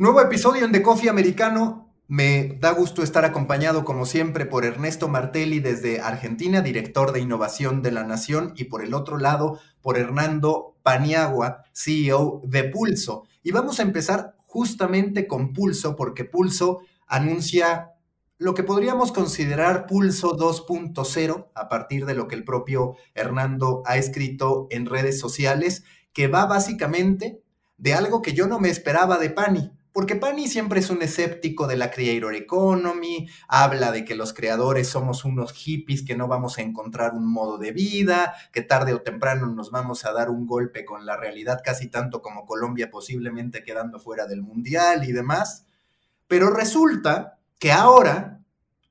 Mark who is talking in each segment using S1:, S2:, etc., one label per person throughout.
S1: Nuevo episodio en The Coffee Americano. Me da gusto estar acompañado, como siempre, por Ernesto Martelli desde Argentina, director de innovación de la Nación, y por el otro lado, por Hernando Paniagua, CEO de Pulso. Y vamos a empezar justamente con Pulso, porque Pulso anuncia lo que podríamos considerar Pulso 2.0, a partir de lo que el propio Hernando ha escrito en redes sociales, que va básicamente de algo que yo no me esperaba de Pani, porque Pani siempre es un escéptico de la creator economy, habla de que los creadores somos unos hippies que no vamos a encontrar un modo de vida, que tarde o temprano nos vamos a dar un golpe con la realidad casi tanto como Colombia posiblemente quedando fuera del mundial y demás. Pero resulta que ahora,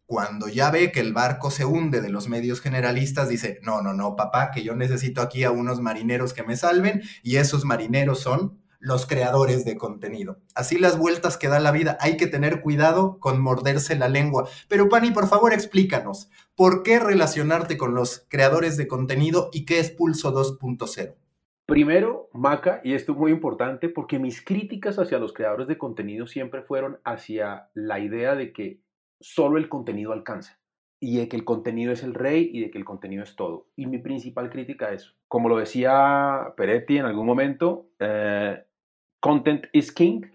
S1: cuando ya ve que el barco se hunde de los medios generalistas, dice, no, no, no, papá, que yo necesito aquí a unos marineros que me salven y esos marineros son los creadores de contenido. Así las vueltas que da la vida. Hay que tener cuidado con morderse la lengua. Pero Pani, por favor, explícanos, ¿por qué relacionarte con los creadores de contenido y qué es Pulso 2.0?
S2: Primero, Maca, y esto es muy importante porque mis críticas hacia los creadores de contenido siempre fueron hacia la idea de que solo el contenido alcanza y de que el contenido es el rey y de que el contenido es todo. Y mi principal crítica es, como lo decía Peretti en algún momento, eh, Content is king,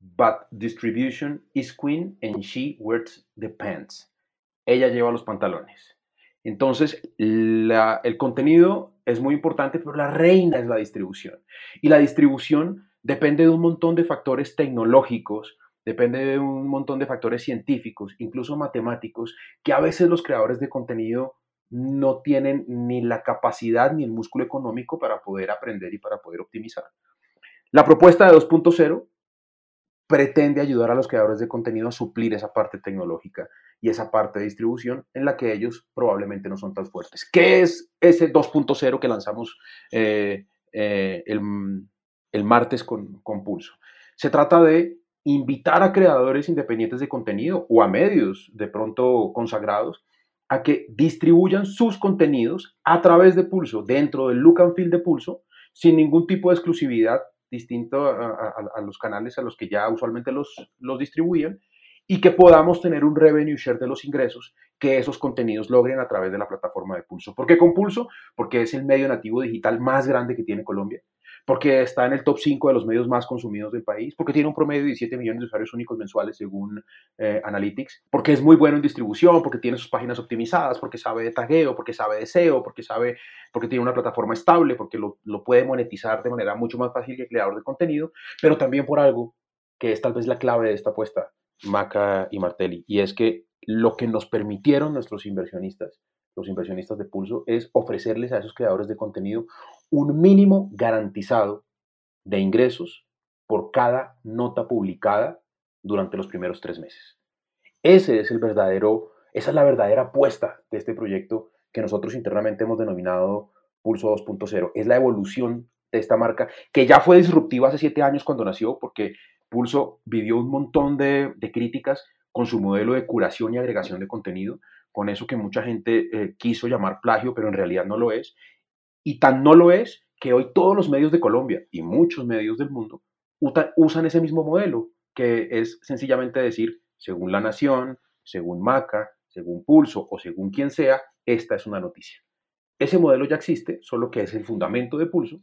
S2: but distribution is queen and she wears the pants. Ella lleva los pantalones. Entonces, el contenido es muy importante, pero la reina es la distribución. Y la distribución depende de un montón de factores tecnológicos, depende de un montón de factores científicos, incluso matemáticos, que a veces los creadores de contenido no tienen ni la capacidad ni el músculo económico para poder aprender y para poder optimizar. La propuesta de 2.0 pretende ayudar a los creadores de contenido a suplir esa parte tecnológica y esa parte de distribución en la que ellos probablemente no son tan fuertes. ¿Qué es ese 2.0 que lanzamos eh, eh, el, martes con, con Pulso? Se trata de invitar a creadores independientes de contenido o a medios de pronto consagrados a que distribuyan sus contenidos a través de Pulso, dentro del look and feel de Pulso, sin ningún tipo de exclusividad distinto a, los canales a los que ya usualmente los, los distribuyen y que podamos tener un revenue share de los ingresos que esos contenidos logren a través de la plataforma de Pulso. ¿Por qué con Pulso? Porque es el medio nativo digital más grande que tiene Colombia porque está en el top 5 de los medios más consumidos del país, porque tiene un promedio de 17 millones de usuarios únicos mensuales según eh, Analytics, porque es muy bueno en distribución, porque tiene sus páginas optimizadas, porque sabe de tagueo, porque sabe de SEO, porque sabe, porque tiene una plataforma estable, porque lo, lo puede monetizar de manera mucho más fácil que el creador de contenido, pero también por algo que es tal vez la clave de esta apuesta, Maca y Martelli, y es que lo que nos permitieron nuestros inversionistas los inversionistas de Pulso, es ofrecerles a esos creadores de contenido un mínimo garantizado de ingresos por cada nota publicada durante los primeros tres meses. Ese es el verdadero, esa es la verdadera apuesta de este proyecto que nosotros internamente hemos denominado Pulso 2.0. Es la evolución de esta marca que ya fue disruptiva hace siete años cuando nació, porque Pulso vivió un montón de, de críticas con su modelo de curación y agregación de contenido, con eso que mucha gente eh, quiso llamar plagio, pero en realidad no lo es. Y tan no lo es que hoy todos los medios de Colombia y muchos medios del mundo usan ese mismo modelo, que es sencillamente decir, según La Nación, según Maca, según Pulso o según quien sea, esta es una noticia. Ese modelo ya existe, solo que es el fundamento de Pulso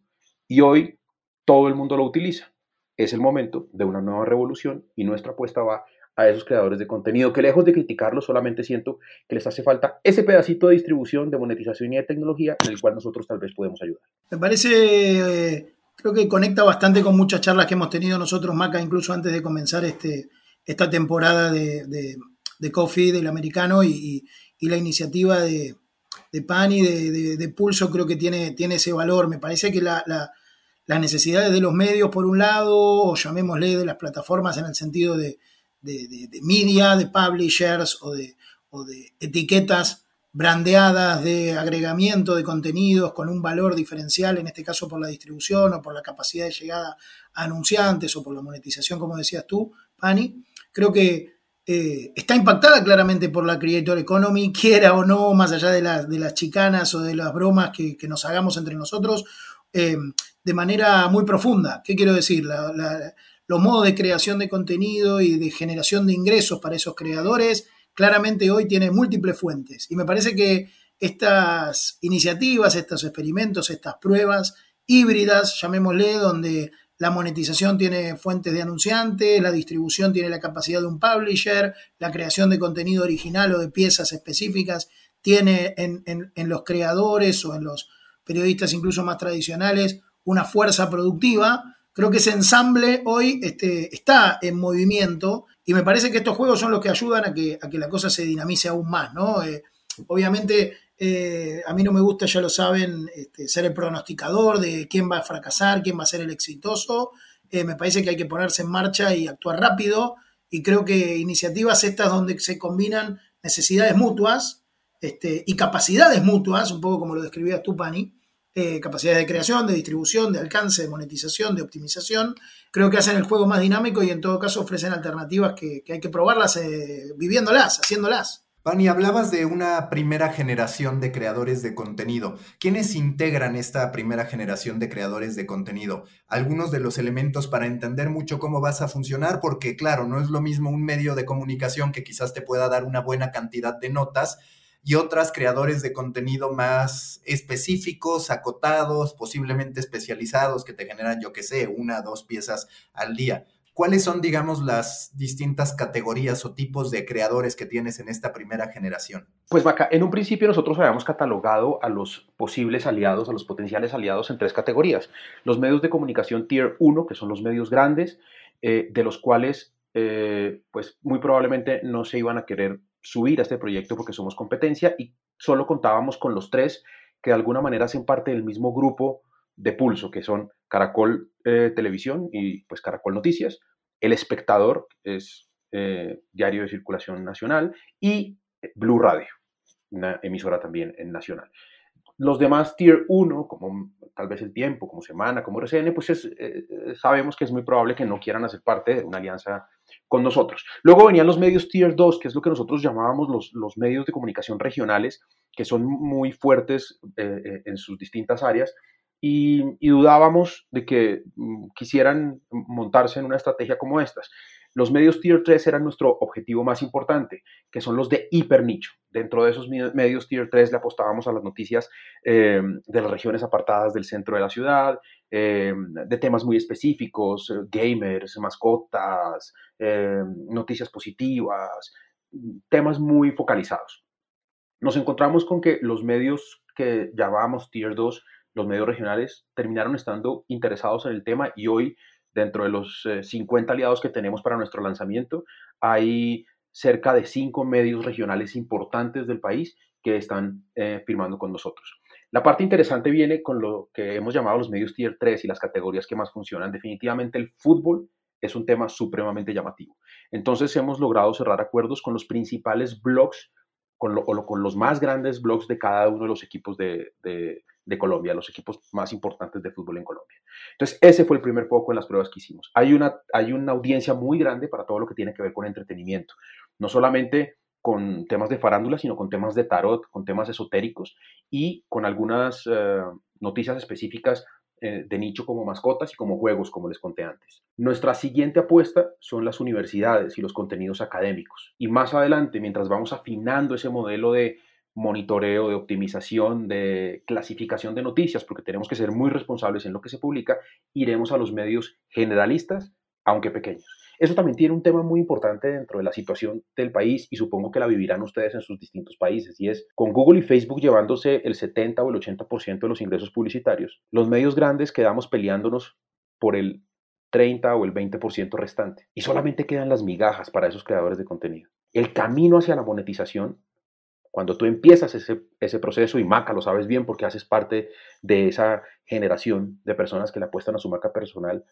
S2: y hoy todo el mundo lo utiliza. Es el momento de una nueva revolución y nuestra apuesta va a esos creadores de contenido, que lejos de criticarlos, solamente siento que les hace falta ese pedacito de distribución, de monetización y de tecnología en el cual nosotros tal vez podemos ayudar.
S3: Me parece, eh, creo que conecta bastante con muchas charlas que hemos tenido nosotros, Maca, incluso antes de comenzar este, esta temporada de, de, Coffee del americano y, la iniciativa de, de Pani, de, de, Pulso, creo que tiene, tiene ese valor. Me parece que la, las necesidades de los medios, por un lado, o llamémosle de las plataformas en el sentido de, de, media, de publishers o de, de etiquetas brandeadas de agregamiento de contenidos con un valor diferencial, en este caso por la distribución o por la capacidad de llegada a anunciantes o por la monetización, como decías tú, Pani, creo que eh, está impactada claramente por la Creator Economy, quiera o no, más allá de, de las chicanas o de las bromas que, nos hagamos entre nosotros, eh, de manera muy profunda. ¿Qué quiero decir? la, los modos de creación de contenido y de generación de ingresos para esos creadores, claramente hoy tiene múltiples fuentes. Y me parece que estas iniciativas, estos experimentos, estas pruebas híbridas, llamémosle, donde la monetización tiene fuentes de anunciantes, la distribución tiene la capacidad de un publisher, la creación de contenido original o de piezas específicas tiene en, los creadores o en los periodistas incluso más tradicionales una fuerza productiva. Creo que ese ensamble hoy este, está en movimiento y me parece que estos juegos son los que ayudan a que, la cosa se dinamice aún más. ¿no? Eh, obviamente eh, a mí no me gusta, ya lo saben, este, ser el pronosticador de quién va a fracasar, quién va a ser el exitoso. Eh, me parece que hay que ponerse en marcha y actuar rápido. Y creo que iniciativas estas donde se combinan necesidades mutuas este, y capacidades mutuas, un poco como lo describías tú, Pani, eh, capacidades de creación, de distribución, de alcance, de monetización, de optimización, creo que hacen el juego más dinámico y en todo caso ofrecen alternativas que, hay que probarlas viviéndolas, haciéndolas.
S1: Pani, hablabas de una primera generación de creadores de contenido. ¿Quiénes integran esta primera generación de creadores de contenido? Algunos de los elementos para entender mucho cómo vas a funcionar, porque claro, no es lo mismo un medio de comunicación que quizás te pueda dar una buena cantidad de notas y otras creadores de contenido más específicos, acotados, posiblemente especializados, que te generan, yo qué sé, una, dos piezas al día. ¿Cuáles son, digamos, las distintas categorías o tipos de creadores que tienes en esta primera generación?
S2: Pues Vaca, en un principio nosotros habíamos catalogado a los posibles aliados, a los potenciales aliados en tres categorías. Los medios de comunicación Tier 1, que son los medios grandes, eh, de los cuales eh, pues muy probablemente no se iban a querer subir a este proyecto porque somos competencia y solo contábamos con los tres que de alguna manera hacen parte del mismo grupo de pulso, que son Caracol eh, Televisión y pues Caracol Noticias, El Espectador, es eh, diario de circulación nacional, y Blue Radio, una emisora también en nacional. Los demás Tier 1, como tal vez El Tiempo, como Semana, como RCN, pues eh, sabemos que es muy probable que no quieran hacer parte de una alianza con nosotros. Luego venían los medios Tier 2, que es lo que nosotros llamábamos los, los medios de comunicación regionales, que son muy fuertes en sus distintas áreas, y, dudábamos de que mm, quisieran montarse en una estrategia como estas. Los medios Tier 3 eran nuestro objetivo más importante, que son los de hiper nicho. Dentro de esos medios Tier 3 le apostábamos a las noticias eh, de las regiones apartadas del centro de la ciudad, eh, de temas muy específicos, eh, gamers, mascotas, noticias positivas, temas muy focalizados. Nos encontramos con que los medios que llamábamos Tier 2 los medios regionales terminaron estando interesados en el tema y hoy, dentro de los 50 eh, aliados que tenemos para nuestro lanzamiento, hay cerca de cinco medios regionales importantes del país que están eh, firmando con nosotros. La parte interesante viene con lo que hemos llamado los medios tier 3 y las categorías que más funcionan. Definitivamente el fútbol es un tema supremamente llamativo. Entonces hemos logrado cerrar acuerdos con los principales blogs, con, o con los más grandes blogs de cada uno de los equipos de, de Colombia, los equipos más importantes de fútbol en Colombia. Entonces, ese fue el primer foco en las pruebas que hicimos. Hay una, hay una audiencia muy grande para todo lo que tiene que ver con entretenimiento, no solamente con temas de farándula, sino con temas de tarot, con temas esotéricos y con algunas eh, noticias específicas eh, de nicho como mascotas y como juegos, como les conté antes. Nuestra siguiente apuesta son las universidades y los contenidos académicos. Y más adelante, mientras vamos afinando ese modelo de monitoreo, de optimización, de clasificación de noticias, porque tenemos que ser muy responsables en lo que se publica, iremos a los medios generalistas, aunque pequeños. Eso también tiene un tema muy importante dentro de la situación del país y supongo que la vivirán ustedes en sus distintos países y es con Google y Facebook llevándose el 70 o el 80% de los ingresos publicitarios, los medios grandes quedamos peleándonos por el 30 o el 20% restante y solamente quedan las migajas para esos creadores de contenido. El camino hacia la monetización cuando tú empiezas ese, ese, proceso, y Maca lo sabes bien porque haces parte de esa generación de personas que le apuestan a su marca personal,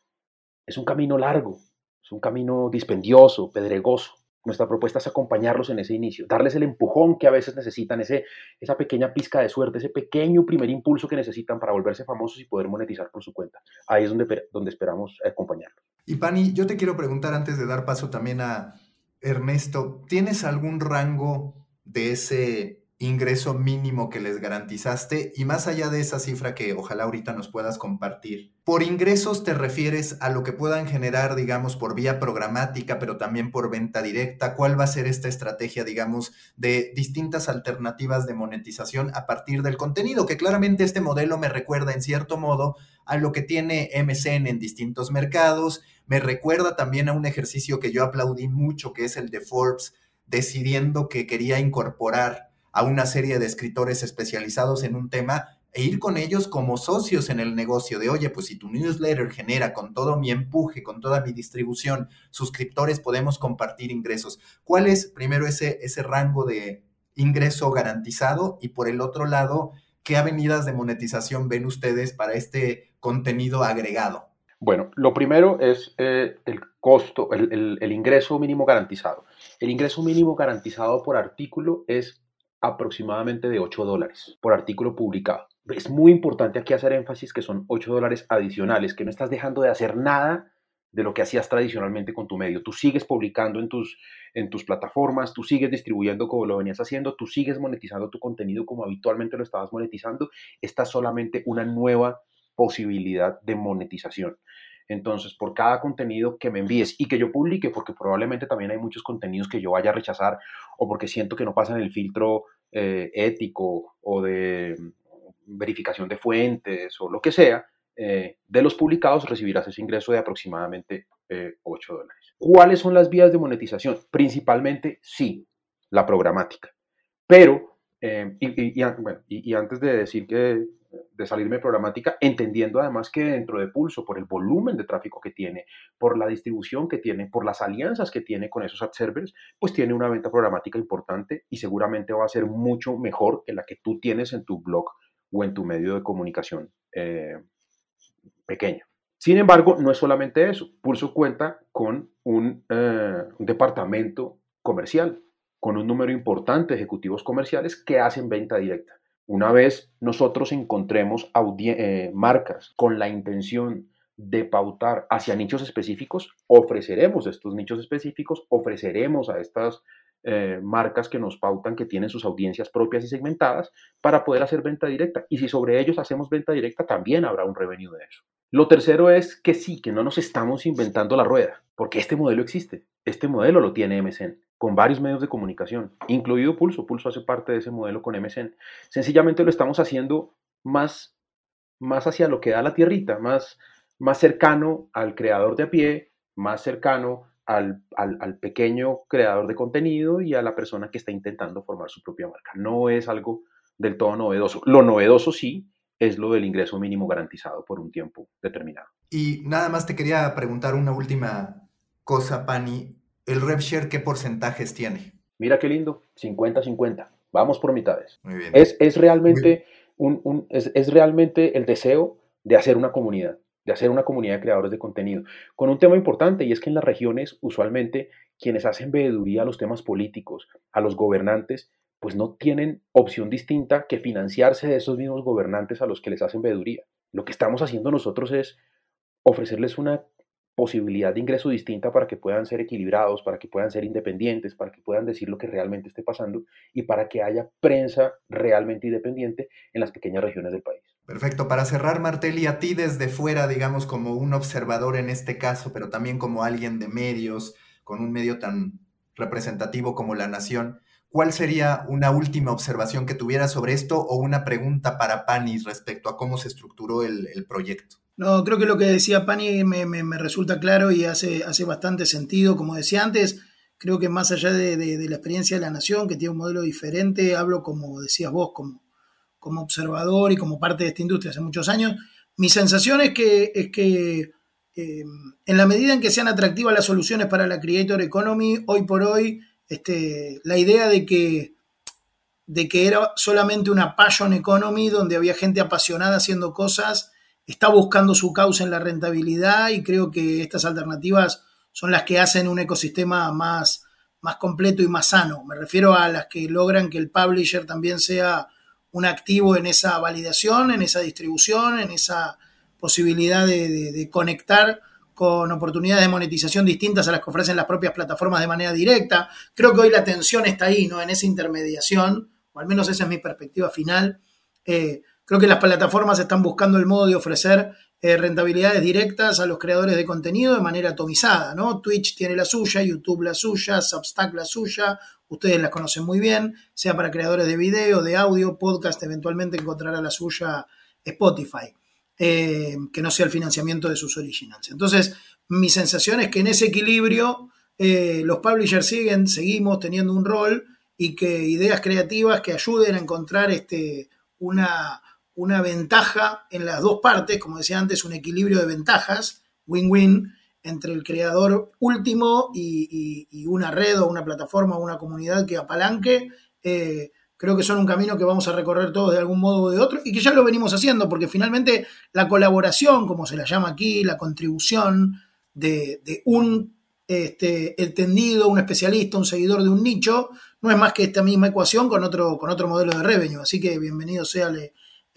S2: es un camino largo, es un camino dispendioso, pedregoso. Nuestra propuesta es acompañarlos en ese inicio, darles el empujón que a veces necesitan, ese, esa pequeña pizca de suerte, ese pequeño primer impulso que necesitan para volverse famosos y poder monetizar por su cuenta. Ahí es donde, donde esperamos acompañarlos.
S1: Y Pani, yo te quiero preguntar antes de dar paso también a Ernesto, ¿tienes algún rango de ese ingreso mínimo que les garantizaste y más allá de esa cifra que ojalá ahorita nos puedas compartir. Por ingresos te refieres a lo que puedan generar, digamos, por vía programática, pero también por venta directa. ¿Cuál va a ser esta estrategia, digamos, de distintas alternativas de monetización a partir del contenido? Que claramente este modelo me recuerda en cierto modo a lo que tiene MCN en distintos mercados. Me recuerda también a un ejercicio que yo aplaudí mucho, que es el de Forbes, decidiendo que quería incorporar a una serie de escritores especializados en un tema e ir con ellos como socios en el negocio de, oye, pues si tu newsletter genera con todo mi empuje, con toda mi distribución, suscriptores, podemos compartir ingresos. ¿Cuál es primero ese, ese rango de ingreso garantizado? Y por el otro lado, ¿qué avenidas de monetización ven ustedes para este contenido agregado?
S2: Bueno, lo primero es eh, el costo, el, el ingreso mínimo garantizado. El ingreso mínimo garantizado por artículo es aproximadamente de 8 dólares por artículo publicado. Es muy importante aquí hacer énfasis que son 8 dólares adicionales, que no estás dejando de hacer nada de lo que hacías tradicionalmente con tu medio. Tú sigues publicando en tus, en tus plataformas, tú sigues distribuyendo como lo venías haciendo, tú sigues monetizando tu contenido como habitualmente lo estabas monetizando. Esta es solamente una nueva posibilidad de monetización. Entonces, por cada contenido que me envíes y que yo publique, porque probablemente también hay muchos contenidos que yo vaya a rechazar o porque siento que no pasan el filtro eh, ético o de verificación de fuentes o lo que sea, eh, de los publicados recibirás ese ingreso de aproximadamente 8 eh, dólares. ¿Cuáles son las vías de monetización? Principalmente, sí, la programática. Pero, y, antes de decir que de salirme programática, entendiendo además que dentro de Pulso, por el volumen de tráfico que tiene, por la distribución que tiene, por las alianzas que tiene con esos ad servers, pues tiene una venta programática importante y seguramente va a ser mucho mejor que la que tú tienes en tu blog o en tu medio de comunicación eh, pequeño. Sin embargo, no es solamente eso. Pulso cuenta con eh, un departamento comercial, con un número importante de ejecutivos comerciales que hacen venta directa. Una vez nosotros encontremos eh, marcas con la intención de pautar hacia nichos específicos, ofreceremos estos nichos específicos, ofreceremos a estas eh, marcas que nos pautan que tienen sus audiencias propias y segmentadas para poder hacer venta directa. Y si sobre ellos hacemos venta directa, también habrá un revenue de eso. Lo tercero es que sí, que no nos estamos inventando la rueda, porque este modelo existe. Este modelo lo tiene MSN con varios medios de comunicación, incluido Pulso. Pulso hace parte de ese modelo con MSN. Sencillamente lo estamos haciendo más, más hacia lo que da la tierrita, más, más cercano al creador de a pie, más cercano al, al, pequeño creador de contenido y a la persona que está intentando formar su propia marca. No es algo del todo novedoso. Lo novedoso sí es lo del ingreso mínimo garantizado por un tiempo determinado.
S1: Y nada más te quería preguntar una última cosa, Pani. ¿El RevShare qué porcentajes tiene?
S2: Mira qué lindo, 50-50. Vamos por mitades. Muy bien. Es, es realmente, un, es, es realmente el deseo de hacer una comunidad, de hacer una comunidad de creadores de contenido, con un tema importante y es que en las regiones usualmente quienes hacen veeduría a los temas políticos, a los gobernantes, pues no tienen opción distinta que financiarse de esos mismos gobernantes a los que les hacen veeduría. Lo que estamos haciendo nosotros es ofrecerles una posibilidad de ingreso distinta para que puedan ser equilibrados, para que puedan ser independientes, para que puedan decir lo que realmente esté pasando y para que haya prensa realmente independiente en las pequeñas regiones del país.
S1: Perfecto. Para cerrar, Martelli, a ti desde fuera, digamos, como un observador en este caso, pero también como alguien de medios, con un medio tan representativo como La Nación, ¿cuál sería una última observación que tuviera sobre esto o una pregunta para Panis respecto a cómo se estructuró el, el proyecto?
S3: No, creo que lo que decía Pani me, me, resulta claro y hace, hace bastante sentido. Como decía antes, creo que más allá de, la experiencia de la nación, que tiene un modelo diferente, hablo como decías vos, como, como observador y como parte de esta industria hace muchos años. Mi sensación es que, es que eh, en la medida en que sean atractivas las soluciones para la Creator Economy, hoy por hoy, este, la idea de que, de que era solamente una passion economy donde había gente apasionada haciendo cosas, está buscando su causa en la rentabilidad y creo que estas alternativas son las que hacen un ecosistema más, más completo y más sano. Me refiero a las que logran que el publisher también sea un activo en esa validación, en esa distribución, en esa posibilidad de, conectar con oportunidades de monetización distintas a las que ofrecen las propias plataformas de manera directa. Creo que hoy la tensión está ahí, ¿no? En esa intermediación o al menos esa es mi perspectiva final. Eh, creo que las plataformas están buscando el modo de ofrecer eh, rentabilidades directas a los creadores de contenido de manera atomizada, ¿no? Twitch tiene la suya, YouTube la suya, Substack la suya, ustedes las conocen muy bien, sea para creadores de video, de audio, podcast, eventualmente encontrará la suya Spotify, eh, que no sea el financiamiento de sus originals. Entonces, mi sensación es que en ese equilibrio eh, los publishers siguen, seguimos teniendo un rol y que ideas creativas que ayuden a encontrar este, una, una ventaja en las dos partes, como decía antes, un equilibrio de ventajas, win-win, entre el creador último y, una red o una plataforma o una comunidad que apalanque. Eh, creo que son un camino que vamos a recorrer todos de algún modo o de otro y que ya lo venimos haciendo, porque finalmente la colaboración, como se la llama aquí, la contribución de, un este, entendido, un especialista, un seguidor de un nicho, no es más que esta misma ecuación con otro, con otro modelo de revenue. Así que bienvenido sea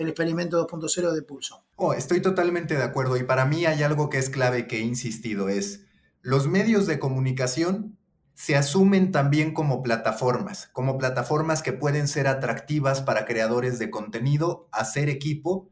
S3: el experimento 2.0 de Pulso.
S1: Oh, estoy totalmente de acuerdo y para mí hay algo que es clave que he insistido, es los medios de comunicación se asumen también como plataformas, como plataformas que pueden ser atractivas para creadores de contenido, hacer equipo,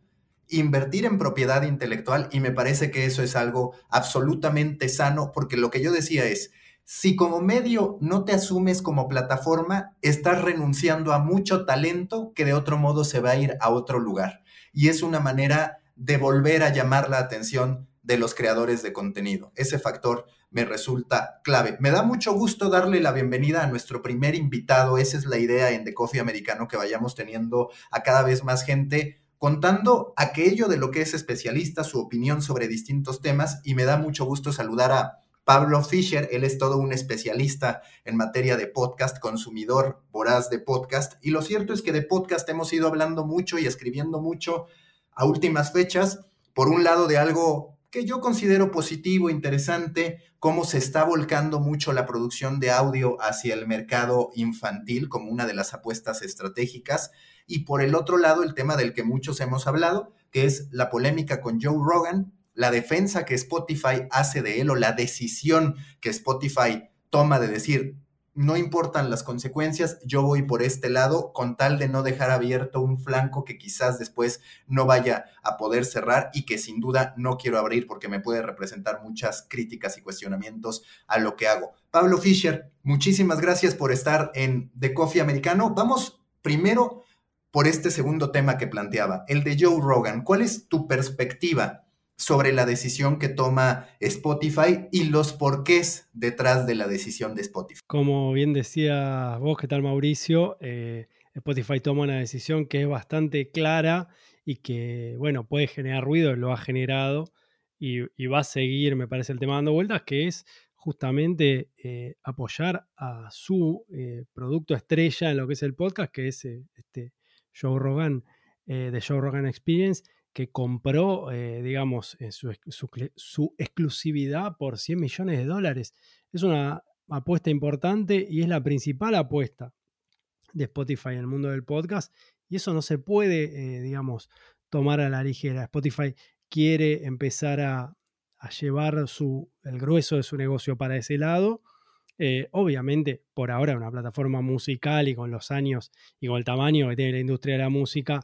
S1: invertir en propiedad intelectual y me parece que eso es algo absolutamente sano porque lo que yo decía es, si como medio no te asumes como plataforma, estás renunciando a mucho talento que de otro modo se va a ir a otro lugar. Y es una manera de volver a llamar la atención de los creadores de contenido. Ese factor me resulta clave. Me da mucho gusto darle la bienvenida a nuestro primer invitado. Esa es la idea en The Coffee Americano, que vayamos teniendo a cada vez más gente contando aquello de lo que es especialista, su opinión sobre distintos temas. Y me da mucho gusto saludar a Pablo Fischer, él es todo un especialista en materia de podcast, consumidor voraz de podcast. Y lo cierto es que de podcast hemos ido hablando mucho y escribiendo mucho a últimas fechas. Por un lado, de algo que yo considero positivo, interesante, cómo se está volcando mucho la producción de audio hacia el mercado infantil como una de las apuestas estratégicas. Y por el otro lado, el tema del que muchos hemos hablado, que es la polémica con Joe Rogan, la defensa que Spotify hace de él o la decisión que Spotify toma de decir, no importan las consecuencias, yo voy por este lado con tal de no dejar abierto un flanco que quizás después no vaya a poder cerrar y que sin duda no quiero abrir porque me puede representar muchas críticas y cuestionamientos a lo que hago. Pablo Fischer, muchísimas gracias por estar en The Coffee Americano. Vamos primero por este segundo tema que planteaba, el de Joe Rogan. ¿Cuál es tu perspectiva sobre la decisión que toma Spotify y los porqués detrás de la decisión de Spotify.
S4: Como bien decía vos, ¿qué tal Mauricio? Eh, Spotify toma una decisión que es bastante clara y que, bueno, puede generar ruido, lo ha generado y, va a seguir, me parece, el tema dando vueltas, que es justamente eh, apoyar a su eh, producto estrella en lo que es el podcast, que es este Joe Rogan, de Joe Rogan Experience, que compró, eh, digamos, eh, su, exclusividad por 100 millones de dólares. Es una apuesta importante y es la principal apuesta de Spotify en el mundo del podcast. Y eso no se puede, eh, digamos, tomar a la ligera. Spotify quiere empezar a, llevar su, el grueso de su negocio para ese lado. obviamente, por ahora, una plataforma musical y con los años y con el tamaño que tiene la industria de la música,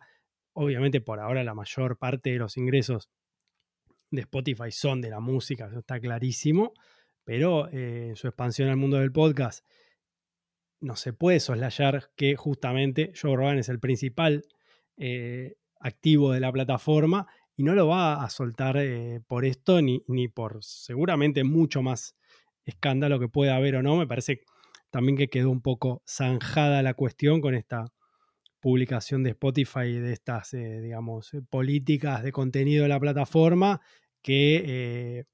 S4: Obviamente por ahora la mayor parte de los ingresos de Spotify son de la música, eso está clarísimo, pero eh, en su expansión al mundo del podcast no se puede soslayar que justamente Joe Rogan es el principal eh, activo de la plataforma y no lo va a soltar eh, por esto ni, ni, por seguramente mucho más escándalo que pueda haber o no. Me parece también que quedó un poco zanjada la cuestión con esta publicación de Spotify de estas, eh, digamos, eh, políticas de contenido de la plataforma que eh,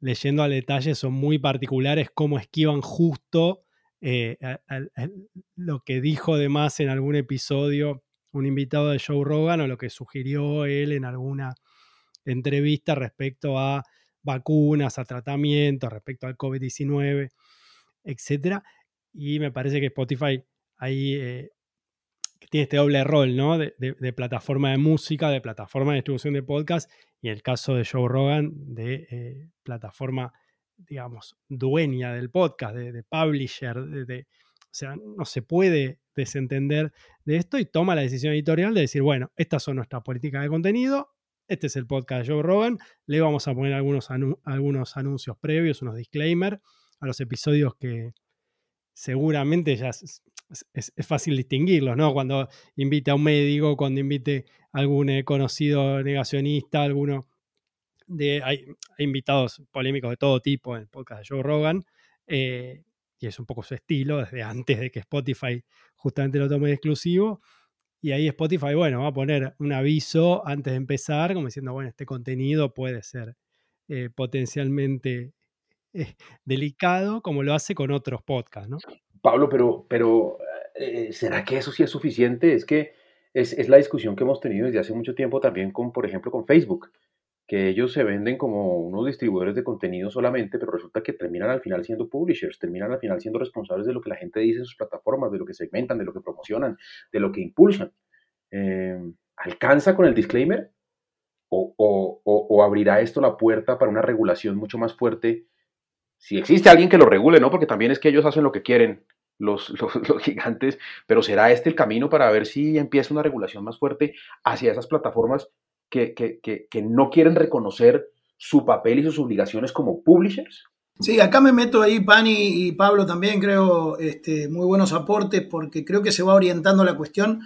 S4: leyendo al detalle son muy particulares, cómo esquivan justo lo que dijo además en algún episodio un invitado de Joe Rogan o lo que sugirió él en alguna entrevista respecto a vacunas, a tratamientos, respecto al COVID-19, etc. Y me parece que Spotify ahí tiene este doble rol, ¿no? De, plataforma de música, de plataforma de distribución de podcast, y el caso de Joe Rogan, de eh, plataforma, digamos, dueña del podcast, de, publisher, de, sea, no se puede desentender de esto y toma la decisión editorial de decir, bueno, estas son nuestras políticas de contenido, este es el podcast de Joe Rogan, le vamos a poner algunos, algunos anuncios previos, unos disclaimers a los episodios que seguramente ya es, fácil distinguirlos, ¿no? Cuando invite a un médico, cuando invite a algún eh, conocido negacionista, alguno de... Hay, invitados polémicos de todo tipo en el podcast de Joe Rogan. Eh, y es un poco su estilo, desde antes de que Spotify justamente lo tome de exclusivo. Y ahí Spotify, bueno, va a poner un aviso antes de empezar, como diciendo, bueno, este contenido puede ser eh, potencialmente delicado, como lo hace con otros podcasts, ¿no?
S2: Pablo, pero, pero eh, ¿será que eso sí es suficiente? Es que es, es la discusión que hemos tenido desde hace mucho tiempo también con, por ejemplo, con Facebook que ellos se venden como unos distribuidores de contenido solamente, pero resulta que terminan al final siendo publishers, terminan al final siendo responsables de lo que la gente dice en sus plataformas, de lo que segmentan, de lo que promocionan, de lo que impulsan. Eh, ¿Alcanza con el disclaimer? O, o, abrirá esto la puerta para una regulación mucho más fuerte? Si existe alguien que lo regule, ¿no? Porque también es que ellos hacen lo que quieren, los, los, gigantes, pero ¿será este el camino para ver si empieza una regulación más fuerte hacia esas plataformas que, que, que, no quieren reconocer su papel y sus obligaciones como publishers?
S3: Sí, acá me meto ahí, Pani y Pablo también, creo, este, muy buenos aportes, porque creo que se va orientando la cuestión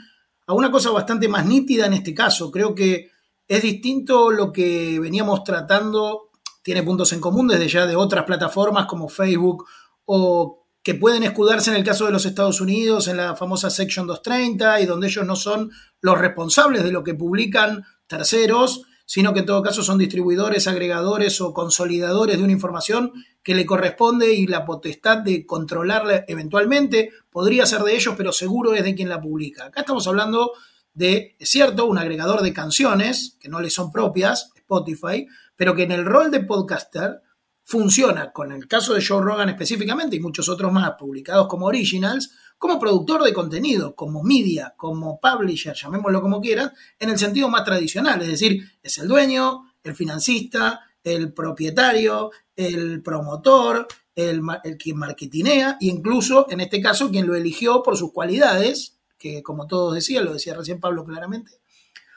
S3: a una cosa bastante más nítida en este caso. Creo que es distinto lo que veníamos tratando, tiene puntos en común desde ya de otras plataformas como Facebook o que pueden escudarse en el caso de los Estados Unidos en la famosa Section 230 y donde ellos no son los responsables de lo que publican terceros, sino que en todo caso son distribuidores, agregadores o consolidadores de una información que le corresponde y la potestad de controlarla eventualmente podría ser de ellos, pero seguro es de quien la publica. Acá estamos hablando de, es cierto, un agregador de canciones que no le son propias, Spotify, pero que en el rol de podcaster funciona, con el caso de Joe Rogan específicamente y muchos otros más publicados como originals, como productor de contenido, como media, como publisher, llamémoslo como quieras, en el sentido más tradicional, es decir, es el dueño, el financista, el propietario, el promotor, el, el quien marketinea e incluso, en este caso, quien lo eligió por sus cualidades, que como todos decían, lo decía recién Pablo claramente,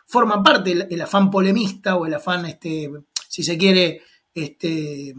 S3: forman parte el, afán polemista o el afán, este, si se quiere, este,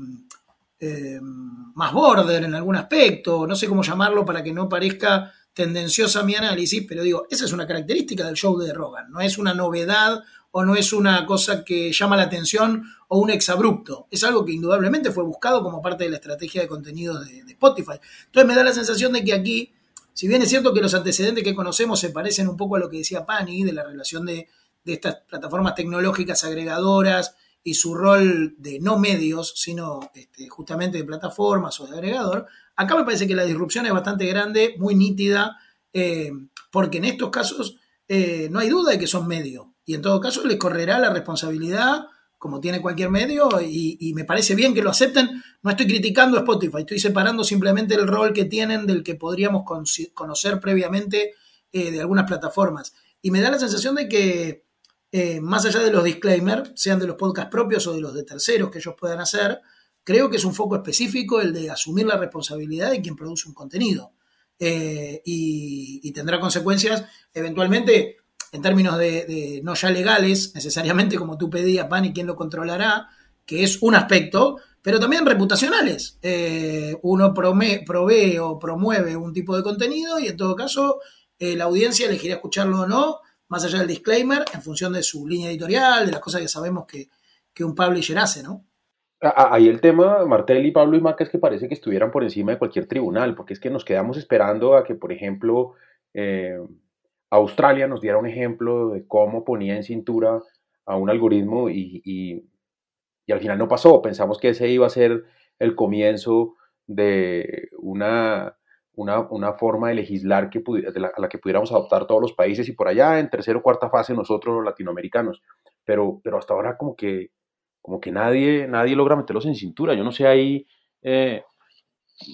S3: eh, más border en algún aspecto, no sé cómo llamarlo para que no parezca tendenciosa mi análisis, pero digo, esa es una característica del show de Rogan, no es una novedad o no es una cosa que llama la atención o un exabrupto, es algo que indudablemente fue buscado como parte de la estrategia de contenidos de, Spotify. Entonces me da la sensación de que aquí, si bien es cierto que los antecedentes que conocemos se parecen un poco a lo que decía Pani, de la relación de, de estas plataformas tecnológicas agregadoras, y su rol de no medios, sino este, justamente de plataformas o de agregador, acá me parece que la disrupción es bastante grande, muy nítida, eh, porque en estos casos eh, no hay duda de que son medios. Y en todo caso les correrá la responsabilidad, como tiene cualquier medio, y, me parece bien que lo acepten. No estoy criticando a Spotify, estoy separando simplemente el rol que tienen del que podríamos conocer previamente eh, de algunas plataformas. Y me da la sensación de que eh, más allá de los disclaimers, sean de los podcasts propios o de los de terceros que ellos puedan hacer, creo que es un foco específico el de asumir la responsabilidad de quien produce un contenido. Eh, y, tendrá consecuencias eventualmente en términos de, no ya legales, necesariamente como tú pedías, Pan, y quién lo controlará, que es un aspecto, pero también reputacionales. Eh, uno provee o promueve un tipo de contenido y en todo caso la audiencia elegirá escucharlo o no más allá del disclaimer, en función de su línea editorial, de las cosas que sabemos que, un publisher hace, ¿no?
S2: Ahí el tema, Martel y Pablo y Maca, es que parece que estuvieran por encima de cualquier tribunal, porque es que nos quedamos esperando a que, por ejemplo, eh, Australia nos diera un ejemplo de cómo ponía en cintura a un algoritmo y, y al final no pasó. Pensamos que ese iba a ser el comienzo de una una, forma de legislar que a la que pudiéramos adoptar todos los países y por allá en tercera o cuarta fase nosotros los latinoamericanos. Pero, pero hasta ahora como que, como que nadie, nadie logra meterlos en cintura. Yo no sé ahí eh,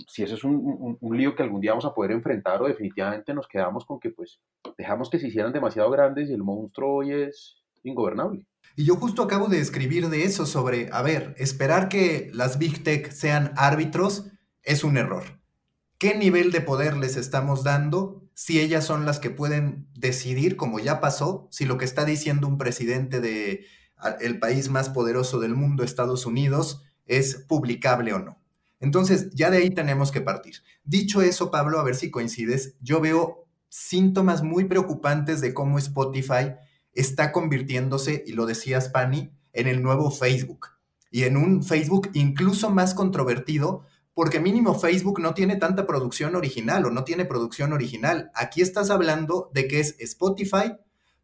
S2: si eso es un, lío que algún día vamos a poder enfrentar o definitivamente nos quedamos con que pues dejamos que se hicieran demasiado grandes y el monstruo hoy es ingobernable.
S1: Y yo justo acabo de escribir de eso sobre, a ver, esperar que las Big Tech sean árbitros es un error ¿Qué nivel de poder les estamos dando si ellas son las que pueden decidir, como ya pasó, si lo que está diciendo un presidente de el país más poderoso del mundo, Estados Unidos, es publicable o no? Entonces, ya de ahí tenemos que partir. Dicho eso, Pablo, a ver si coincides, yo veo síntomas muy preocupantes de cómo Spotify está convirtiéndose, y lo decías, Pani, en el nuevo Facebook. Y en un Facebook incluso más controvertido porque mínimo Facebook no tiene tanta producción original o no tiene producción original. Aquí estás hablando de que es Spotify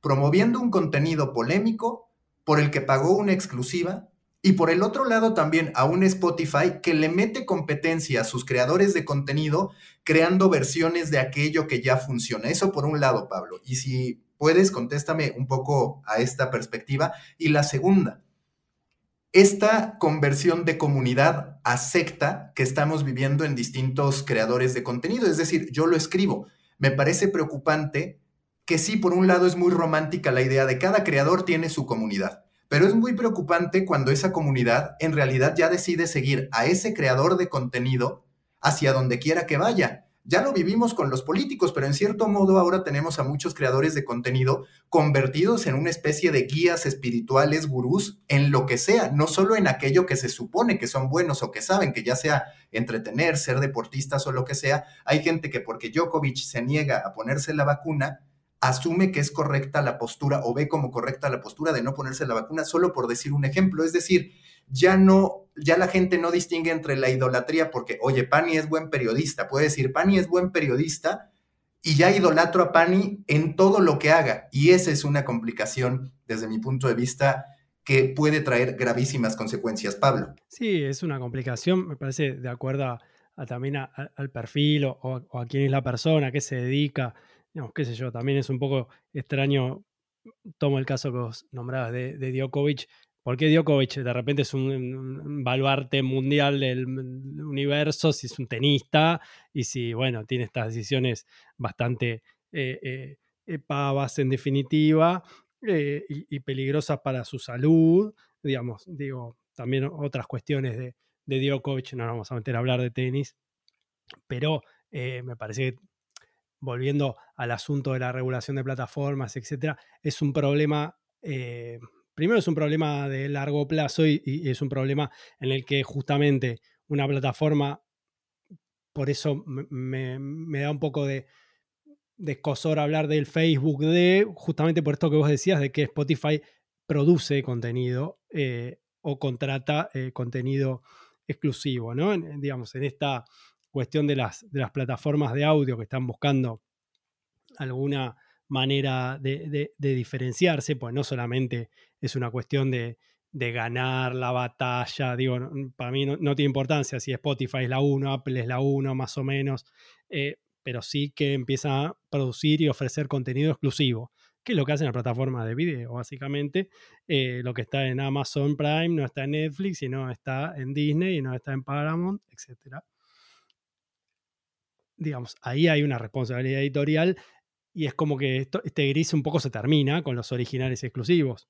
S1: promoviendo un contenido polémico por el que pagó una exclusiva y por el otro lado también a un Spotify que le mete competencia a sus creadores de contenido creando versiones de aquello que ya funciona. Eso por un lado, Pablo. Y si puedes, contéstame un poco a esta perspectiva. Y la segunda, esta conversión de comunidad a secta que estamos viviendo en distintos creadores de contenido. Es decir, yo lo escribo. Me parece preocupante que sí, por un lado es muy romántica la idea de cada creador tiene su comunidad, pero es muy preocupante cuando esa comunidad en realidad ya decide seguir a ese creador de contenido hacia donde quiera que vaya. Ya lo vivimos con los políticos, pero en cierto modo ahora tenemos a muchos creadores de contenido convertidos en una especie de guías espirituales, gurús, en lo que sea, no solo en aquello que se supone que son buenos o que saben, que ya sea entretener, ser deportistas o lo que sea. Hay gente que porque Djokovic se niega a ponerse la vacuna, asume que es correcta la postura o ve como correcta la postura de no ponerse la vacuna solo por decir un ejemplo. Es decir, ya no, ya la gente no distingue entre la idolatría porque, oye, Pani es buen periodista, puede decir, Pani es buen periodista y ya idolatro a Pani en todo lo que haga. Y esa es una complicación desde mi punto de vista que puede traer gravísimas consecuencias, Pablo.
S4: Sí, es una complicación, me parece, de acuerdo a, también al perfil o, a quién es la persona, a qué se dedica, qué sé yo, también es un poco extraño, tomo el caso que vos nombrabas de, de Djokovic, ¿Por qué Djokovic de repente es un, baluarte mundial del universo si es un tenista y si, bueno, tiene estas decisiones bastante eh, eh, eh, pavas en definitiva y, peligrosas para su salud? Digamos, digo, también otras cuestiones de, de Djokovic, no nos vamos a meter a hablar de tenis, pero me parece que volviendo al asunto de la regulación de plataformas, etcétera, es un problema primero es un problema de largo plazo y, es un problema en el que justamente una plataforma, por eso me, da un poco de, de escosor hablar del Facebook de, justamente por esto que vos decías, de que Spotify produce contenido eh, o contrata eh, contenido exclusivo, ¿no? digamos, en esta cuestión de las, de las plataformas de audio que están buscando alguna manera de, diferenciarse, pues no solamente es una cuestión de, ganar la batalla, digo, para mí no, tiene importancia si Spotify es la 1, Apple es la 1, más o menos, eh, pero sí que empieza a producir y ofrecer contenido exclusivo, que es lo que hacen las plataformas de video, básicamente. Eh, lo que está en Amazon Prime no está en Netflix, sino está en Disney y no está en Paramount, etc. Digamos, ahí hay una responsabilidad editorial y es como que este gris un poco se termina con los originales exclusivos.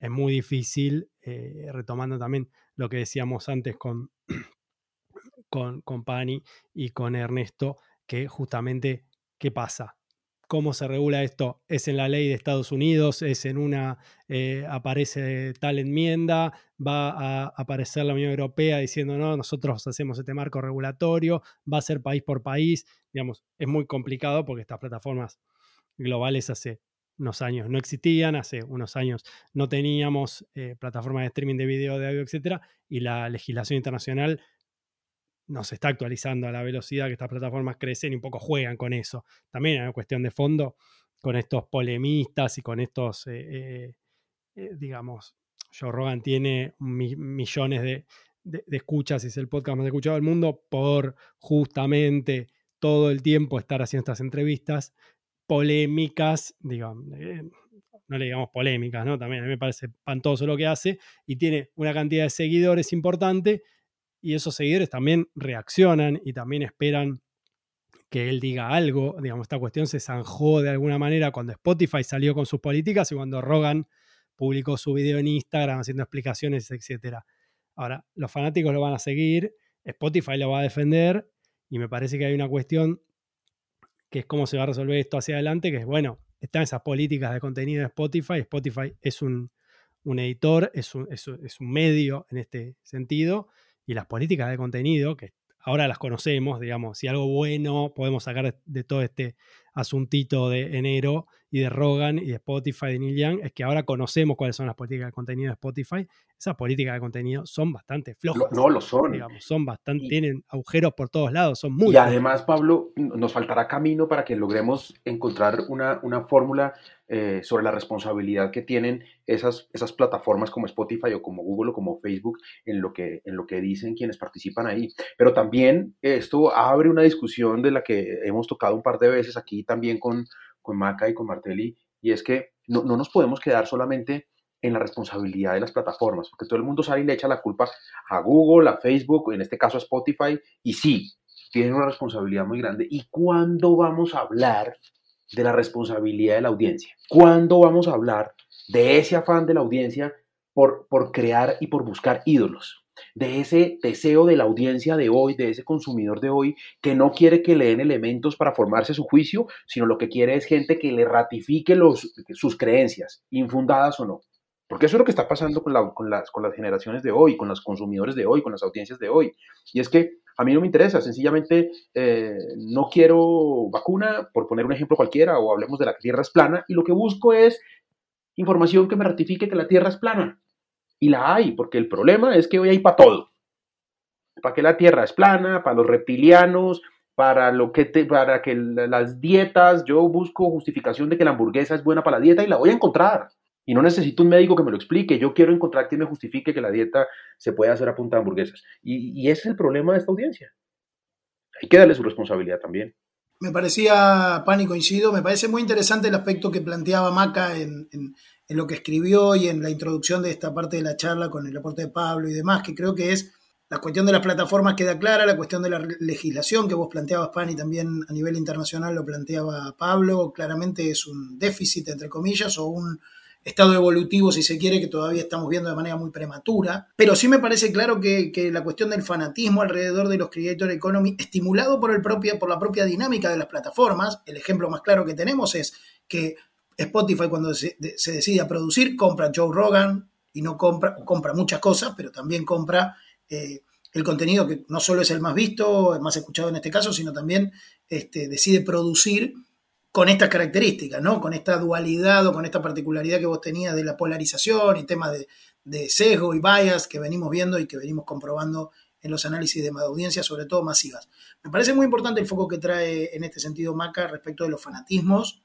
S4: Es muy difícil, eh, retomando también lo que decíamos antes con, con, con Pani y con Ernesto, que justamente, ¿qué pasa? ¿Cómo se regula esto? ¿Es en la ley de Estados Unidos? ¿Es en una, eh, aparece tal enmienda? ¿Va a aparecer la Unión Europea diciendo, no, nosotros hacemos este marco regulatorio? ¿Va a ser país por país? Digamos, es muy complicado porque estas plataformas globales hace unos años no existían, hace unos años no teníamos eh, plataformas de streaming de video, de audio, etcétera, y la legislación internacional no se está actualizando a la velocidad que estas plataformas crecen y un poco juegan con eso. También hay una cuestión de fondo con estos polemistas y con estos, eh, eh, digamos, Joe Rogan tiene millones de, escuchas y es el podcast más escuchado del mundo por justamente todo el tiempo estar haciendo estas entrevistas polémicas, digamos, no le digamos polémicas, ¿no? También me parece espantoso lo que hace y tiene una cantidad de seguidores importante y esos seguidores también reaccionan y también esperan que él diga algo. Digamos, esta cuestión se zanjó de alguna manera cuando Spotify salió con sus políticas y cuando Rogan publicó su video en Instagram haciendo explicaciones, etc. Ahora, los fanáticos lo van a seguir, Spotify lo va a defender Y me parece que hay una cuestión que es cómo se va a resolver esto hacia adelante, que es, bueno, están esas políticas de contenido de Spotify. Spotify es un, editor, es un, es un medio en este sentido, y las políticas de contenido, que ahora las conocemos, digamos, si algo bueno podemos sacar de todo este asuntito de enero y de Rogan y de Spotify de Neil Young, es que ahora conocemos cuáles son las políticas de contenido de Spotify. Esas políticas de contenido son bastante flojas.
S2: No, lo son.
S4: Digamos, son bastante, tienen agujeros por todos lados, son muy...
S2: Y además, Pablo, nos faltará camino para que logremos encontrar una, una fórmula eh, sobre la responsabilidad que tienen esas, esas plataformas como Spotify o como Google o como Facebook en lo, que, en lo que dicen quienes participan ahí. Pero también esto abre una discusión de la que hemos tocado un par de veces aquí también con, con Maca y con Martelli, y es que no, no nos podemos quedar solamente en la responsabilidad de las plataformas, porque todo el mundo sale y le echa la culpa a Google, a Facebook, en este caso a Spotify, y sí, tienen una responsabilidad muy grande. ¿Y cuándo vamos a hablar de la responsabilidad de la audiencia? ¿Cuándo vamos a hablar de ese afán de la audiencia por, por crear y por buscar ídolos? De ese deseo de la audiencia de hoy, de ese consumidor de hoy, que no quiere que le den elementos para formarse su juicio, sino lo que quiere es gente que le ratifique los, sus creencias, infundadas o no. Porque eso es lo que está pasando con, con, las, con las generaciones de hoy, con los consumidores de hoy, con las audiencias de hoy. Y es que a mí no me interesa, sencillamente eh, no quiero vacuna, por poner un ejemplo cualquiera, o hablemos de la Tierra es plana, y lo que busco es información que me ratifique que la Tierra es plana. Y la hay, porque el problema es que hoy hay para todo. Para que la Tierra es plana, para los reptilianos, para, lo que para que las dietas, yo busco justificación de que la hamburguesa es buena para la dieta y la voy a encontrar. Y no necesito un médico que me lo explique, yo quiero encontrar quien me justifique que la dieta se puede hacer a punta de hamburguesas. Y, ese es el problema de esta audiencia. Hay que darle su responsabilidad también.
S3: Me parecía, pan y coincido, me parece muy interesante el aspecto que planteaba Maca en lo que escribió y en la introducción de esta parte de la charla con el aporte de Pablo y demás, que creo que es la cuestión de las plataformas queda clara, la cuestión de la legislación que vos planteabas, Pan, y también a nivel internacional lo planteaba Pablo, claramente es un déficit, entre comillas, o un estado evolutivo, si se quiere, que todavía estamos viendo de manera muy prematura. Pero sí me parece claro que, la cuestión del fanatismo alrededor de los creator economy, estimulado por, el propio, por la propia dinámica de las plataformas, el ejemplo más claro que tenemos es que Spotify cuando se, decide a producir, compra Joe Rogan y no compra, compra muchas cosas, pero también compra eh, el contenido que no solo es el más visto, el más escuchado en este caso, sino también este, decide producir con estas características, ¿no? Con esta dualidad o con esta particularidad que vos tenías de la polarización y temas de, sesgo y bias que venimos viendo y que venimos comprobando en los análisis de audiencias, sobre todo masivas. Me parece muy importante el foco que trae en este sentido Maca respecto de los fanatismos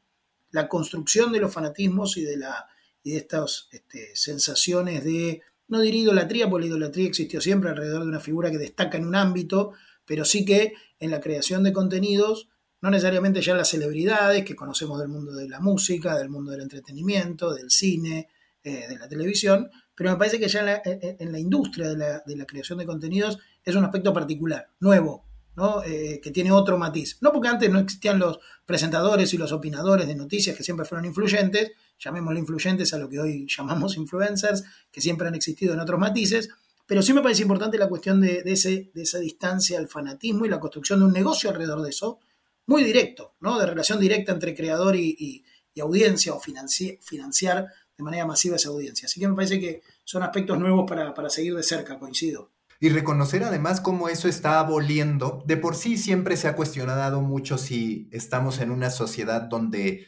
S3: la construcción de los fanatismos y de, la, y de estas este, sensaciones de, no diría idolatría, porque la idolatría existió siempre alrededor de una figura que destaca en un ámbito, pero sí que en la creación de contenidos, no necesariamente ya las celebridades que conocemos del mundo de la música, del mundo del entretenimiento, del cine, eh, de la televisión, pero me parece que ya en la, en la industria de la, de la creación de contenidos es un aspecto particular, nuevo, eh, que tiene otro matiz. No porque antes no existían los presentadores y los opinadores de noticias que siempre fueron influyentes, llamémosle influyentes a lo que hoy llamamos influencers, que siempre han existido en otros matices, pero sí me parece importante la cuestión de, ese, de esa distancia al fanatismo y la construcción de un negocio alrededor de eso, muy directo, ¿no? de relación directa entre creador y, audiencia o financiar de manera masiva esa audiencia. Así que me parece que son aspectos nuevos para, para seguir de cerca, coincido
S1: y reconocer además cómo eso está aboliendo. De por sí siempre se ha cuestionado mucho si estamos en una sociedad donde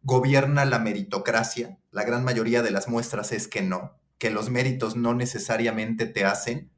S1: gobierna la meritocracia. La gran mayoría de las muestras es que no, que los méritos no necesariamente te hacen,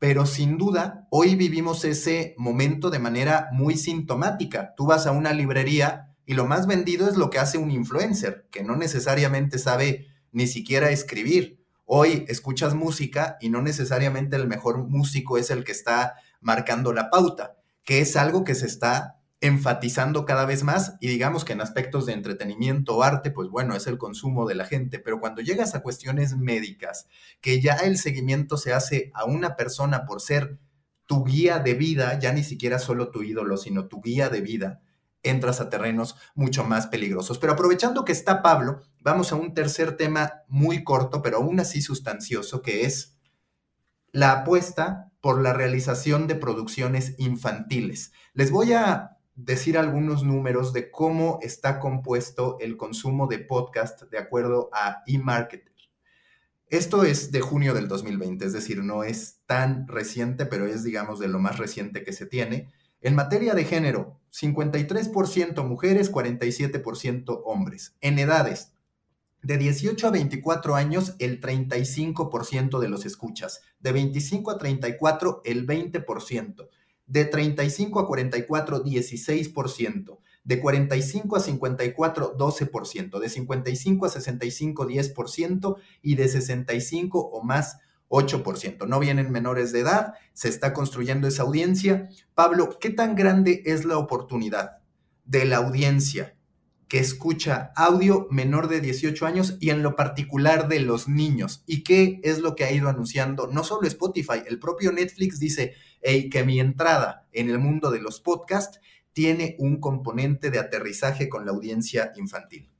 S1: pero sin duda hoy vivimos ese momento de manera muy sintomática. Tú vas a una librería y lo más vendido es lo que hace un influencer, que no necesariamente sabe ni siquiera escribir Hoy escuchas música y no necesariamente el mejor músico es el que está marcando la pauta, que es algo que se está enfatizando cada vez más y digamos que en aspectos de entretenimiento o arte, pues bueno, es el consumo de la gente, pero cuando llegas a cuestiones médicas, que ya el seguimiento se hace a una persona por ser tu guía de vida, ya ni siquiera solo tu ídolo, sino tu guía de vida, entras a terrenos mucho más peligrosos. Pero aprovechando que está Pablo, vamos a un tercer tema muy corto, pero aún así sustancioso, que es la apuesta por la realización de producciones infantiles. Les voy a decir algunos números de cómo está compuesto el consumo de podcast de acuerdo a eMarketer. Esto es de junio del 2020, es decir, no es tan reciente, pero es, digamos, de lo más reciente que se tiene. En materia de género, 53% mujeres, 47% hombres. En edades, de 18 a 24 años, el 35% de los escuchas. De 25 a 34, el 20%. De 35 a 44, 16%. De 45 a 54, 12%. De 55 a 65, 10%. Y de 65 o más, 8%. No vienen menores de edad, se está construyendo esa audiencia. Pablo, ¿qué tan grande es la oportunidad de la audiencia que escucha audio menor de 18 años y en lo particular de los niños? ¿Y qué es lo que ha ido anunciando? No solo Spotify, el propio Netflix dice que mi entrada en el mundo de los podcasts tiene un componente de aterrizaje con la audiencia infantil.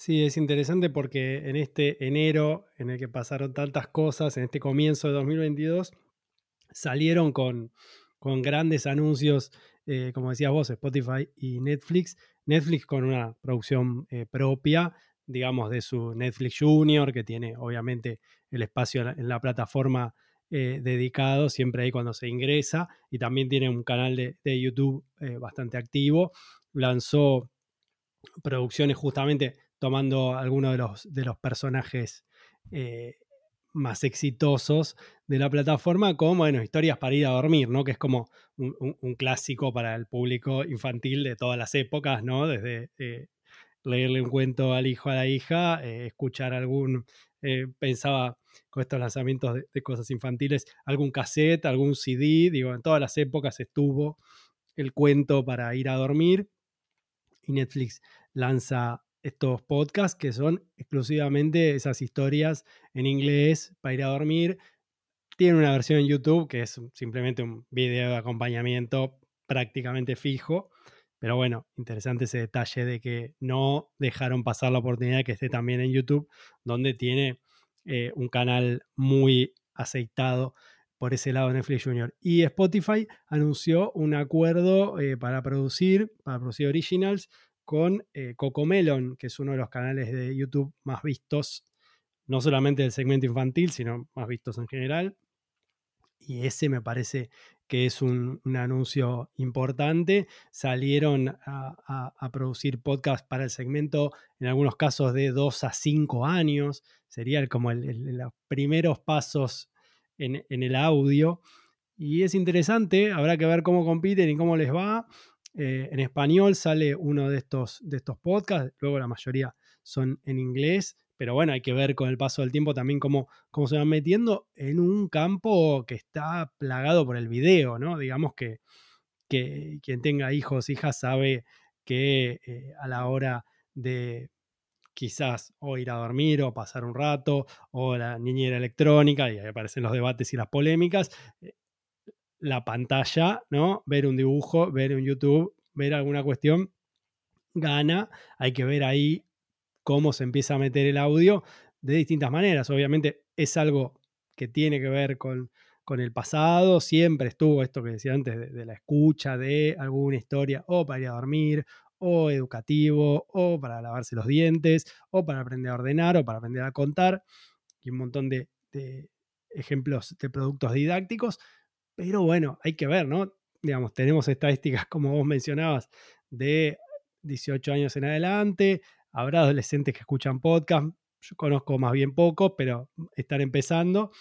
S4: Sí, es interesante porque en este enero en el que pasaron tantas cosas, en este comienzo de 2022, salieron con, con grandes anuncios, eh, como decías vos, Spotify y Netflix. Netflix con una producción eh, propia, digamos, de su Netflix Junior, que tiene obviamente el espacio en la, plataforma eh, dedicado, siempre ahí cuando se ingresa, y también tiene un canal de, de YouTube bastante activo. Lanzó producciones justamente tomando algunos de los, de los personajes eh, más exitosos de la plataforma como, bueno, historias para ir a dormir, ¿no? Que es como un, clásico para el público infantil de todas las épocas, ¿no? Desde eh, leerle un cuento al hijo a la hija, eh, escuchar algún, pensaba con estos lanzamientos de, de, cosas infantiles, algún cassette, algún CD, digo, en todas las épocas estuvo el cuento para ir a dormir y Netflix lanza estos podcasts que son exclusivamente esas historias en inglés para ir a dormir. Tiene una versión en YouTube que es simplemente un video de acompañamiento prácticamente fijo. Pero bueno, interesante ese detalle de que no dejaron pasar la oportunidad que esté también en YouTube, donde tiene eh, un canal muy aceitado por ese lado Netflix Junior. Y Spotify anunció un acuerdo eh, para producir, para producir originals con eh, Cocomelon, que es uno de los canales de YouTube más vistos, no solamente del segmento infantil, sino más vistos en general. Y ese me parece que es un, anuncio importante. Salieron a, producir podcast para el segmento, en algunos casos de 2 a 5 años. Sería como los primeros pasos en el audio. Y es interesante, habrá que ver cómo compiten y cómo les va. Eh, en español sale uno de estos, de estos podcasts, luego la mayoría son en inglés, pero bueno, hay que ver con el paso del tiempo también cómo, cómo se van metiendo en un campo que está plagado por el video, ¿no? Digamos que, que quien tenga hijos, hijas, sabe que eh, a la hora de quizás o ir a dormir o pasar un rato o la niñera electrónica y ahí aparecen los debates y las polémicas, eh, la pantalla, ¿no? Ver un dibujo, ver un YouTube, ver alguna cuestión, gana. Hay que ver ahí cómo se empieza a meter el audio de distintas maneras. Obviamente es algo que tiene que ver con, con el pasado, siempre estuvo esto que decía antes, de, la escucha de alguna historia, o para ir a dormir, o educativo, o para lavarse los dientes, o para aprender a ordenar, o para aprender a contar, y un montón de ejemplos de productos didácticos, pero bueno, hay que ver, ¿no? Digamos, tenemos estadísticas, como vos mencionabas, de 18 años en adelante. Habrá adolescentes que escuchan podcast. Yo conozco más bien pocos, pero están empezando.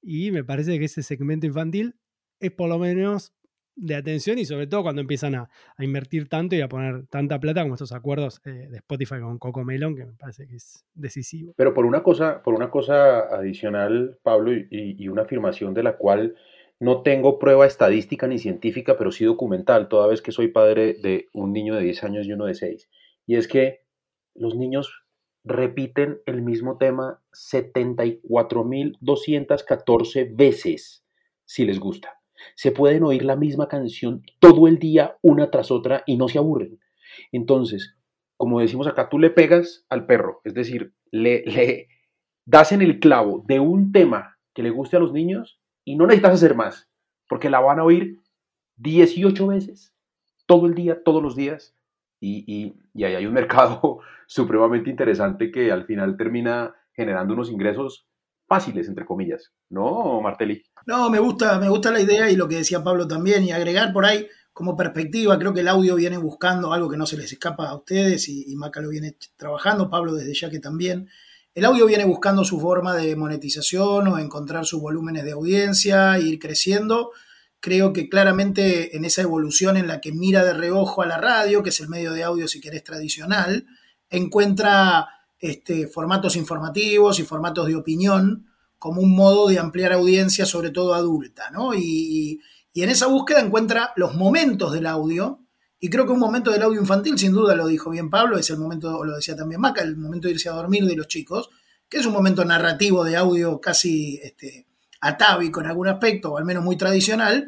S4: Y me parece que ese segmento infantil es por lo menos de atención y sobre todo cuando empiezan a, invertir tanto y a poner tanta plata como estos acuerdos eh, de Spotify con Coco Melon, que me parece que es decisivo.
S2: Pero por una cosa, por una cosa adicional, Pablo, y una afirmación de la cual no tengo prueba estadística ni científica, pero sí documental, toda vez que soy padre de un niño de 10 años y uno de 6. Y es que los niños repiten el mismo tema 74.214 veces si les gusta. Se pueden oír la misma canción todo el día, una tras otra, y no se aburren. Entonces, como decimos acá, tú le pegas al perro, es decir, le, le das en el clavo de un tema que le guste a los niños y no necesitas hacer más. porque la van a oír 18 veces, todo el día, todos los días, y, y, y ahí hay un mercado supremamente interesante que al final termina generando unos ingresos fáciles, entre comillas, ¿no, Martelli?
S3: No, me gusta, me gusta la idea y lo que decía Pablo también, y agregar por ahí como perspectiva, creo que el audio viene buscando algo que no se les escapa a ustedes y, y Maca lo viene trabajando, Pablo desde ya que también. El audio viene buscando su forma de monetización o encontrar sus volúmenes de audiencia, ir creciendo. Creo que claramente en esa evolución en la que mira de reojo a la radio, que es el medio de audio, si querés, tradicional, encuentra este, formatos informativos y formatos de opinión como un modo de ampliar audiencia, sobre todo adulta, ¿no? Y, en esa búsqueda encuentra los momentos del audio, y creo que un momento del audio infantil, sin duda lo dijo bien Pablo, es el momento, lo decía también Maca, el momento de irse a dormir de los chicos, que es un momento narrativo de audio casi este, atávico en algún aspecto, o al menos muy tradicional,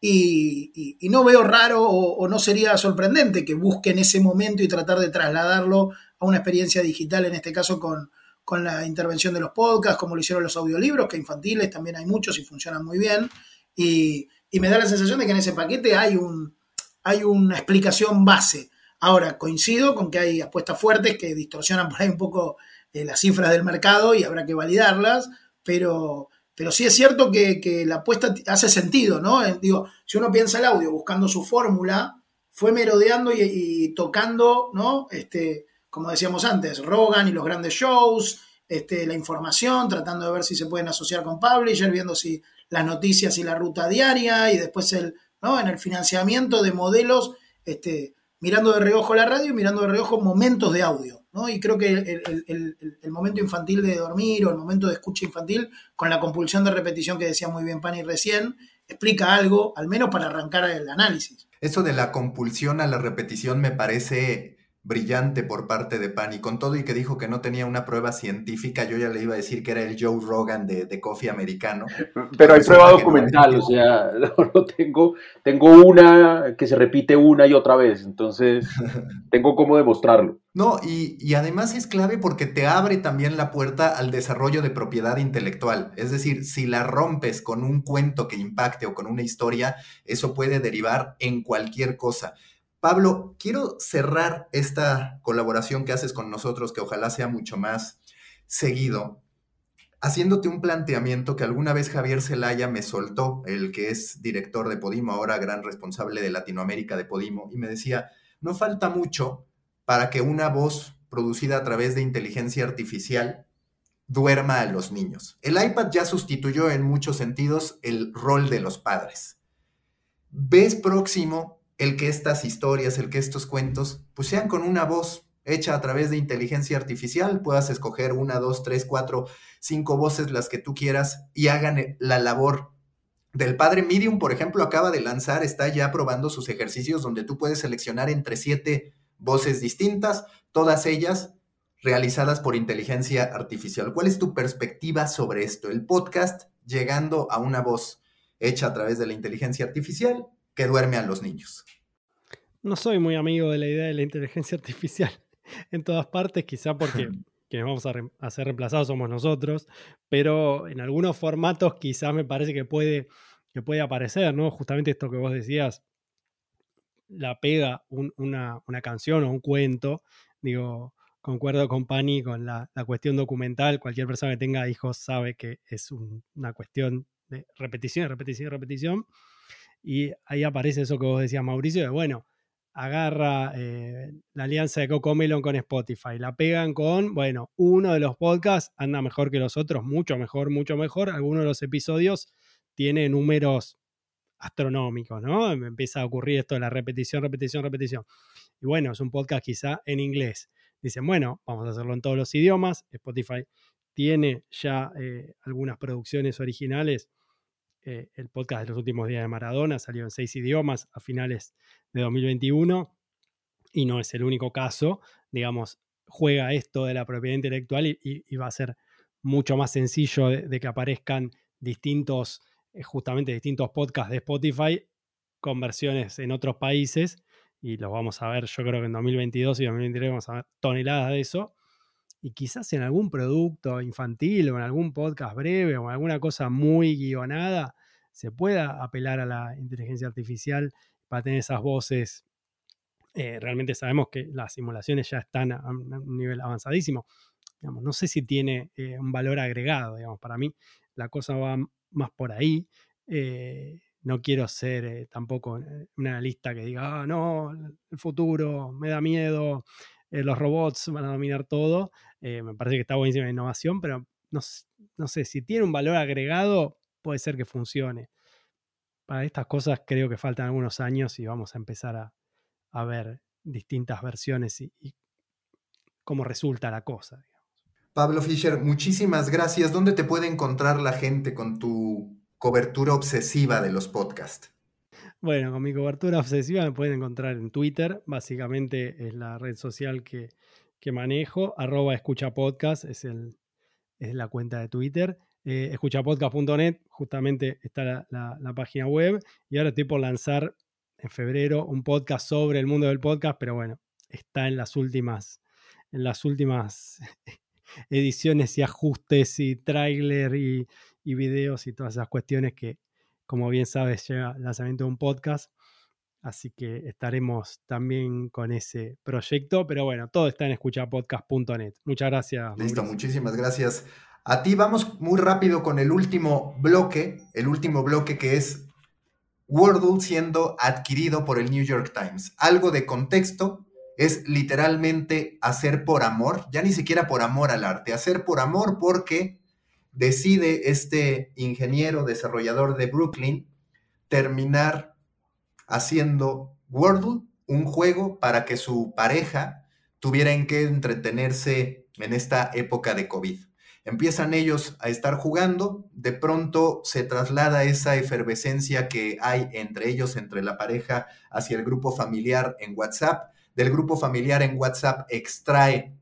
S3: y, no veo raro o, o, no sería sorprendente que busquen ese momento y tratar de trasladarlo a una experiencia digital, en este caso con, con la intervención de los podcasts, como lo hicieron los audiolibros, que infantiles también hay muchos y funcionan muy bien. Y me da la sensación de que en ese paquete hay, un, hay una explicación base. Ahora, coincido con que hay apuestas fuertes que distorsionan por ahí un poco eh, las cifras del mercado y habrá que validarlas, pero, pero sí es cierto que, que la apuesta hace sentido, ¿no? Eh, digo, si uno piensa el audio buscando su fórmula, fue merodeando y, y, tocando, ¿no? Este, como decíamos antes, Rogan y los grandes shows, este, la información, tratando de ver si se pueden asociar con Publisher, viendo si las noticias y la ruta diaria, y después el, ¿no? en el financiamiento de modelos, este, mirando de reojo la radio y mirando de reojo momentos de audio. ¿no? Y creo que el, el, el, momento infantil de dormir o el momento de escucha infantil, con la compulsión de repetición que decía muy bien Pani recién, explica algo, al menos para arrancar el análisis.
S1: Eso de la compulsión a la repetición me parece brillante por parte de Pan y con todo y que dijo que no tenía una prueba científica, yo ya le iba a decir que era el Joe Rogan de, de coffee americano.
S2: Pero hay prueba documental, o sea, no, tengo, tengo una que se repite una y otra vez, entonces tengo cómo demostrarlo.
S1: No, y, y además es clave porque te abre también la puerta al desarrollo de propiedad intelectual. Es decir, si la rompes con un cuento que impacte o con una historia, eso puede derivar en cualquier cosa. Pablo, quiero cerrar esta colaboración que haces con nosotros, que ojalá sea mucho más seguido, haciéndote un planteamiento que alguna vez Javier Zelaya me soltó, el que es director de Podimo, ahora gran responsable de Latinoamérica de Podimo, y me decía, no falta mucho para que una voz producida a través de inteligencia artificial duerma a los niños. El iPad ya sustituyó en muchos sentidos el rol de los padres. ¿Ves próximo el que estas historias, el que estos cuentos, pues sean con una voz hecha a través de inteligencia artificial, puedas escoger una, dos, tres, cuatro, cinco voces, las que tú quieras, y hagan la labor del padre Medium, por ejemplo, acaba de lanzar, está ya probando sus ejercicios donde tú puedes seleccionar entre siete voces distintas, todas ellas realizadas por inteligencia artificial. ¿Cuál es tu perspectiva sobre esto? El podcast llegando a una voz hecha a través de la inteligencia artificial que duerme a los niños.
S4: No soy muy amigo de la idea de la inteligencia artificial en todas partes, quizá porque quienes vamos a, re a, ser reemplazados somos nosotros, pero en algunos formatos quizás me parece que puede, que puede aparecer, ¿no? Justamente esto que vos decías, la pega un, una, una, canción o un cuento, digo, concuerdo con Pani con la, la, cuestión documental, cualquier persona que tenga hijos sabe que es un, una cuestión de repetición, repetición, repetición. Y ahí aparece eso que vos decías, Mauricio, de bueno, agarra eh, la alianza de Cocomelon con Spotify, la pegan con, bueno, uno de los podcasts anda mejor que los otros, mucho mejor, mucho mejor. Algunos de los episodios tiene números astronómicos, ¿no? Me empieza a ocurrir esto de la repetición, repetición, repetición. Y bueno, es un podcast quizá en inglés. Dicen, bueno, vamos a hacerlo en todos los idiomas. Spotify tiene ya eh, algunas producciones originales eh, el podcast de los últimos días de Maradona salió en seis idiomas a finales de 2021 y no es el único caso. Digamos, juega esto de la propiedad intelectual y, va a ser mucho más sencillo de, de que aparezcan distintos, eh, justamente distintos podcasts de Spotify con versiones en otros países y los vamos a ver, yo creo que en 2022 y 2023 vamos a ver toneladas de eso. Y quizás en algún producto infantil o en algún podcast breve o en alguna cosa muy guionada, se pueda apelar a la inteligencia artificial para tener esas voces. Eh, realmente sabemos que las simulaciones ya están a un nivel avanzadísimo. Digamos, no sé si tiene eh, un valor agregado, digamos, para mí la cosa va más por ahí. Eh, no quiero ser tampoco un analista que diga, ah, no, el futuro me da miedo, los robots van a dominar todo. me parece que está buenísima la innovación, pero no, sé, si tiene un valor agregado, puede ser que funcione. Para estas cosas creo que faltan algunos años y vamos a empezar a, ver distintas versiones y, cómo resulta la cosa.
S1: Pablo Fischer, muchísimas gracias. ¿Dónde te puede encontrar la gente con tu cobertura obsesiva de los podcasts?
S4: Bueno, con mi cobertura obsesiva me pueden encontrar en Twitter, básicamente es la red social que, manejo, arroba escucha podcast es, el, es la cuenta de Twitter eh, escuchapodcast.net, justamente está la, página web, y ahora estoy por lanzar en febrero un podcast sobre el mundo del podcast, pero bueno, está en las últimas, en las últimas ediciones y ajustes y tráiler y, y videos y todas esas cuestiones que, como bien sabes, llega el lanzamiento de un podcast. Así que estaremos también con ese proyecto. Pero bueno, todo está en escuchapodcast.net. Muchas gracias.
S1: Listo, muchísimas gracias a ti vamos muy rápido con el último bloque, el último bloque que es Wordle siendo adquirido por el New York Times. Algo de contexto es literalmente hacer por amor, ya ni siquiera por amor al arte, hacer por amor porque decide este ingeniero desarrollador de Brooklyn terminar haciendo Wordle, un juego para que su pareja tuviera en qué entretenerse en esta época de COVID. Empiezan ellos a estar jugando, de pronto se traslada esa efervescencia que hay entre ellos, entre la pareja, hacia el grupo familiar en WhatsApp. Del grupo familiar en WhatsApp extrae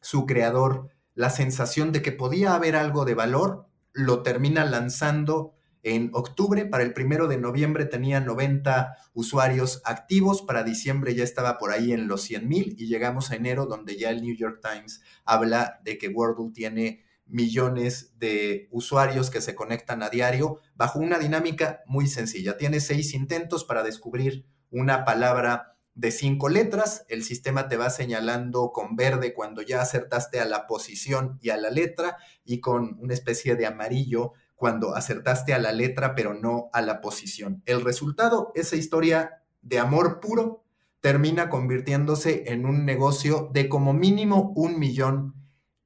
S1: su creador la sensación de que podía haber algo de valor, lo termina lanzando en octubre, para el primero de noviembre tenía 90 usuarios activos, para diciembre ya estaba por ahí en los 100 mil y llegamos a enero donde ya el New York Times habla de que Wordle tiene millones de usuarios que se conectan a diario bajo una dinámica muy sencilla. Tiene seis intentos para descubrir una palabra de cinco letras. El sistema te va señalando con verde cuando ya acertaste a la posición y a la letra y con una especie de amarillo cuando acertaste a la letra pero no a la posición. El resultado, esa historia de amor puro, termina convirtiéndose en un negocio de como mínimo un millón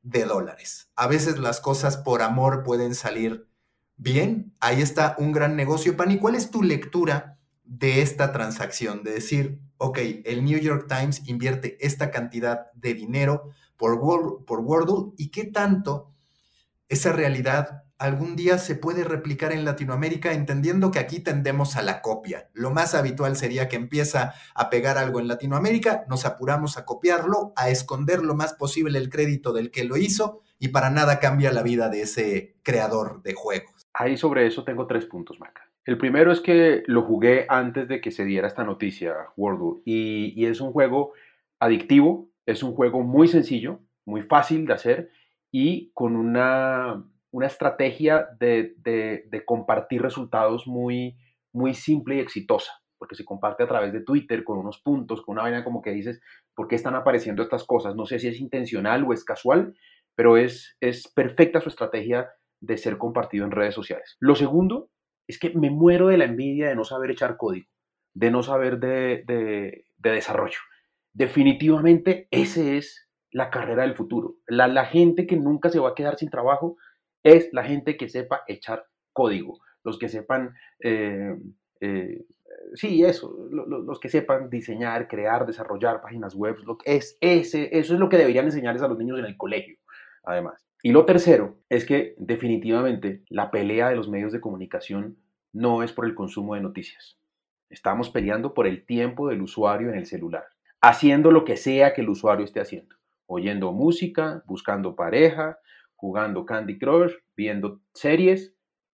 S1: de dólares. A veces las cosas por amor pueden salir bien. Ahí está un gran negocio. Pani, ¿cuál es tu lectura de esta transacción? De decir, ok, el New York Times invierte esta cantidad de dinero por, por Wordle y qué tanto esa realidad algún día se puede replicar en Latinoamérica, entendiendo que aquí tendemos a la copia. Lo más habitual sería que empieza a pegar algo en Latinoamérica, nos apuramos a copiarlo, a esconder lo más posible el crédito del que lo hizo y para nada cambia la vida de ese creador de juegos.
S2: Ahí sobre eso tengo tres puntos, Maca. El primero es que lo jugué antes de que se diera esta noticia, Wordle, y, es un juego adictivo, es un juego muy sencillo, muy fácil de hacer y con una una estrategia de, compartir resultados muy, muy simple y exitosa, porque se comparte a través de Twitter con unos puntos, con una vaina como que dices, ¿por qué están apareciendo estas cosas? No sé si es intencional o es casual, pero es, es perfecta su estrategia de ser compartido en redes sociales. Lo segundo es que me muero de la envidia de no saber echar código, de no saber de, de, desarrollo. Definitivamente ese es la carrera del futuro. La, la gente que nunca se va a quedar sin trabajo es la gente que sepa echar código, los que sepan, eh, eh, sí, eso, los que sepan diseñar, crear, desarrollar páginas web, lo es, ese, eso es lo que deberían enseñarles a los niños en el colegio, además. Y lo tercero es que definitivamente la pelea de los medios de comunicación no es por el consumo de noticias. Estamos peleando por el tiempo del usuario en el celular, haciendo lo que sea que el usuario esté haciendo, oyendo música, buscando pareja, jugando Candy Crush, viendo series,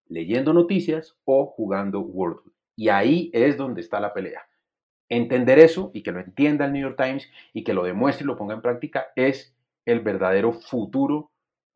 S2: leyendo noticias o jugando Wordle. Y ahí es donde está la pelea. Entender eso y que lo entienda el New York Times y que lo demuestre y lo ponga en práctica es el verdadero futuro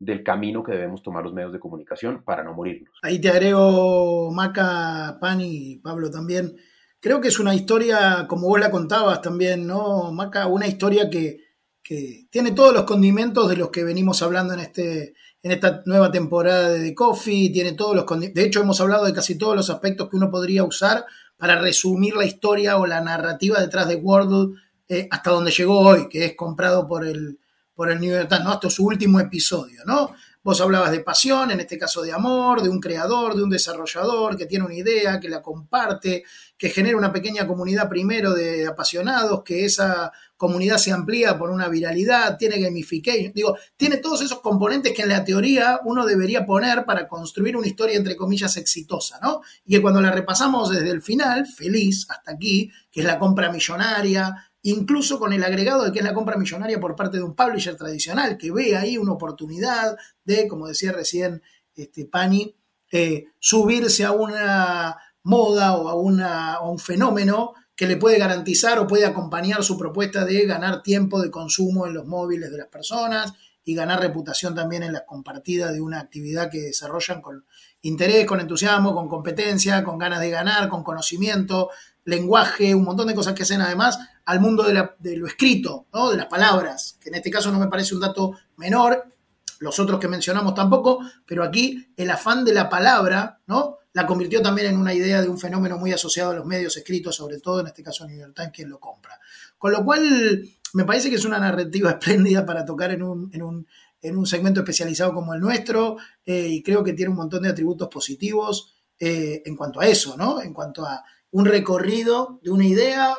S2: del camino que debemos tomar los medios de comunicación para no morirnos.
S3: Ahí te agrego, Maca, Pani, Pablo también. Creo que es una historia, como vos la contabas también, ¿no, Maca? Una historia que, que tiene todos los condimentos de los que venimos hablando en, este, en esta nueva temporada de The Coffee, tiene todos los de hecho hemos hablado de casi todos los aspectos que uno podría usar para resumir la historia o la narrativa detrás de Wordle eh, hasta donde llegó hoy, que es comprado por el, por el New York ¿no? Hasta su último episodio, ¿no? Vos hablabas de pasión, en este caso de amor, de un creador, de un desarrollador que tiene una idea, que la comparte, que genera una pequeña comunidad primero de apasionados, que esa comunidad se amplía por una viralidad, tiene gamification, digo, tiene todos esos componentes que en la teoría uno debería poner para construir una historia entre comillas exitosa, ¿no? Y que cuando la repasamos desde el final, feliz hasta aquí, que es la compra millonaria, incluso con el agregado de que es la compra millonaria por parte de un publisher tradicional, que ve ahí una oportunidad de, como decía recién este, Pani, eh, subirse a una moda o a, una, un fenómeno que le puede garantizar o puede acompañar su propuesta de ganar tiempo de consumo en los móviles de las personas y ganar reputación también en la compartida de una actividad que desarrollan con interés, con entusiasmo, con competencia, con ganas de ganar, con conocimiento, lenguaje, un montón de cosas que hacen además al mundo de, lo escrito, ¿no? de las palabras, que en este caso no me parece un dato menor, los otros que mencionamos tampoco, pero aquí el afán de la palabra, ¿no? La convirtió también en una idea de un fenómeno muy asociado a los medios escritos, sobre todo en este caso New York Times, quien lo compra. Con lo cual, me parece que es una narrativa espléndida para tocar en un, en un, en un segmento especializado como el nuestro, eh, y creo que tiene un montón de atributos positivos eh, en cuanto a eso, ¿no? En cuanto a un recorrido de una idea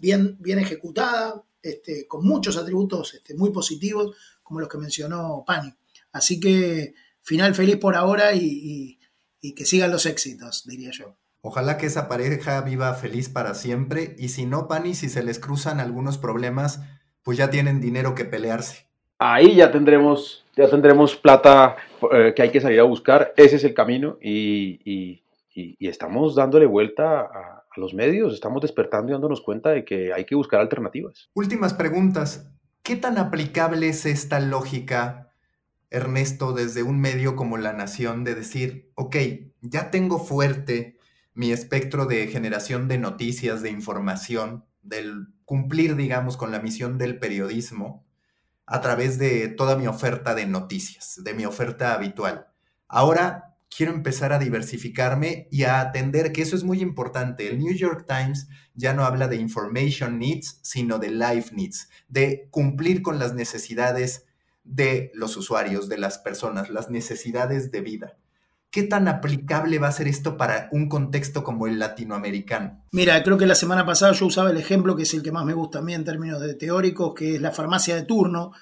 S3: bien, bien ejecutada, este, con muchos atributos este, muy positivos, como los que mencionó Pani. Así que final feliz por ahora y, que sigan los éxitos, diría yo.
S1: Ojalá que esa pareja viva feliz para siempre y si no, Pani, si se les cruzan algunos problemas, pues ya tienen dinero que pelearse.
S2: Ahí ya tendremos, ya tendremos plata eh, que hay que salir a buscar. Ese es el camino y y, estamos dándole vuelta a, los medios, estamos despertando y dándonos cuenta de que hay que buscar alternativas.
S1: Últimas preguntas. ¿Qué tan aplicable es esta lógica, Ernesto, desde un medio como La Nación, de decir, ok, ya tengo fuerte mi espectro de generación de noticias, de información, del cumplir, digamos, con la misión del periodismo a través de toda mi oferta de noticias, de mi oferta habitual. Ahora quiero empezar a diversificarme y a atender que eso es muy importante. El New York Times ya no habla de information needs, sino de life needs, de cumplir con las necesidades de los usuarios, de las personas, las necesidades de vida. ¿Qué tan aplicable va a ser esto para un contexto como el latinoamericano?
S3: Mira, creo que la semana pasada yo usaba el ejemplo que es el que más me gusta a mí en términos de teóricos, que es la farmacia de turno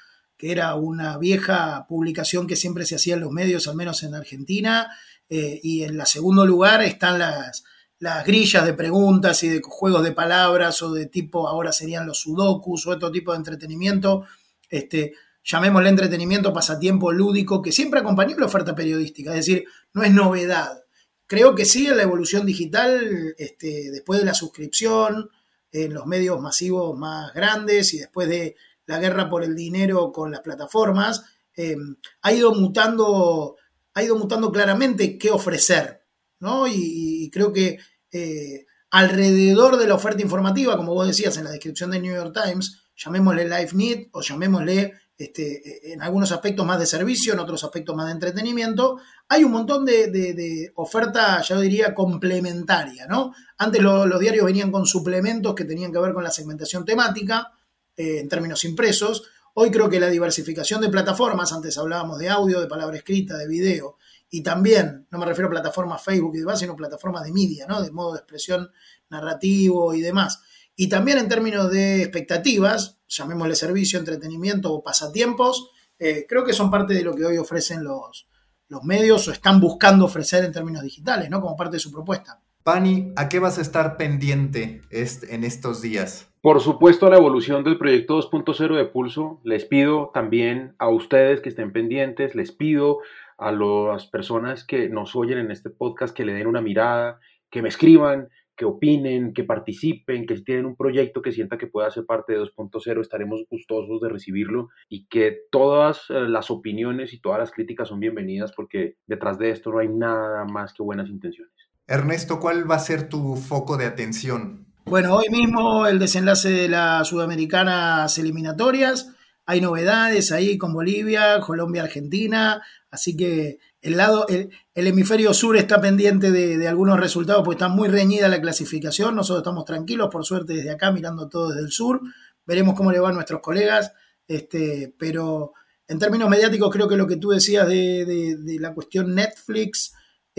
S3: que era una vieja publicación que siempre se hacía en los medios, al menos en Argentina, eh, y en la segundo lugar están las, las grillas de preguntas y de juegos de palabras o de tipo, ahora serían los sudokus o otro tipo de entretenimiento, este, llamémosle entretenimiento, pasatiempo lúdico, que siempre acompañó la oferta periodística, es decir, no es novedad. Creo que sí en la evolución digital, este, después de la suscripción, en los medios masivos más grandes y después de la guerra por el dinero con las plataformas, eh, ha ido mutando, ha ido mutando claramente qué ofrecer, ¿no? Y, creo que eh, alrededor de la oferta informativa, como vos decías en la descripción de New York Times, llamémosle Life Need o llamémosle este, en algunos aspectos más de servicio, en otros aspectos más de entretenimiento, hay un montón de, oferta, yo diría, complementaria, ¿no? Antes los diarios venían con suplementos que tenían que ver con la segmentación temática, eh, en términos impresos. Hoy creo que la diversificación de plataformas, antes hablábamos de audio, de palabra escrita, de video, y también, no me refiero a plataformas Facebook y demás, sino plataformas de media, ¿no? de modo de expresión narrativo y demás. Y también en términos de expectativas, llamémosle servicio, entretenimiento o pasatiempos, eh, creo que son parte de lo que hoy ofrecen los, los medios o están buscando ofrecer en términos digitales, ¿no? Como parte de su propuesta.
S1: Pani, ¿a qué vas a estar pendiente en estos días?
S2: Por supuesto, la evolución del proyecto 2.0 de Pulso. Les pido también a ustedes que estén pendientes, les pido a las personas que nos oyen en este podcast que le den una mirada, que me escriban, que opinen, que participen, que si tienen un proyecto que sienta que pueda ser parte de 2.0, estaremos gustosos de recibirlo y que todas eh, las opiniones y todas las críticas son bienvenidas porque detrás de esto no hay nada más que buenas intenciones.
S1: Ernesto, ¿cuál va a ser tu foco de atención?
S3: Bueno, hoy mismo el desenlace de las sudamericanas eliminatorias. Hay novedades ahí con Bolivia, Colombia, Argentina. Así que el lado, el, hemisferio sur está pendiente de, algunos resultados porque está muy reñida la clasificación. Nosotros estamos tranquilos, por suerte, desde acá, mirando todo desde el sur. Veremos cómo le van nuestros colegas. Este, pero en términos mediáticos, creo que lo que tú decías de, la cuestión Netflix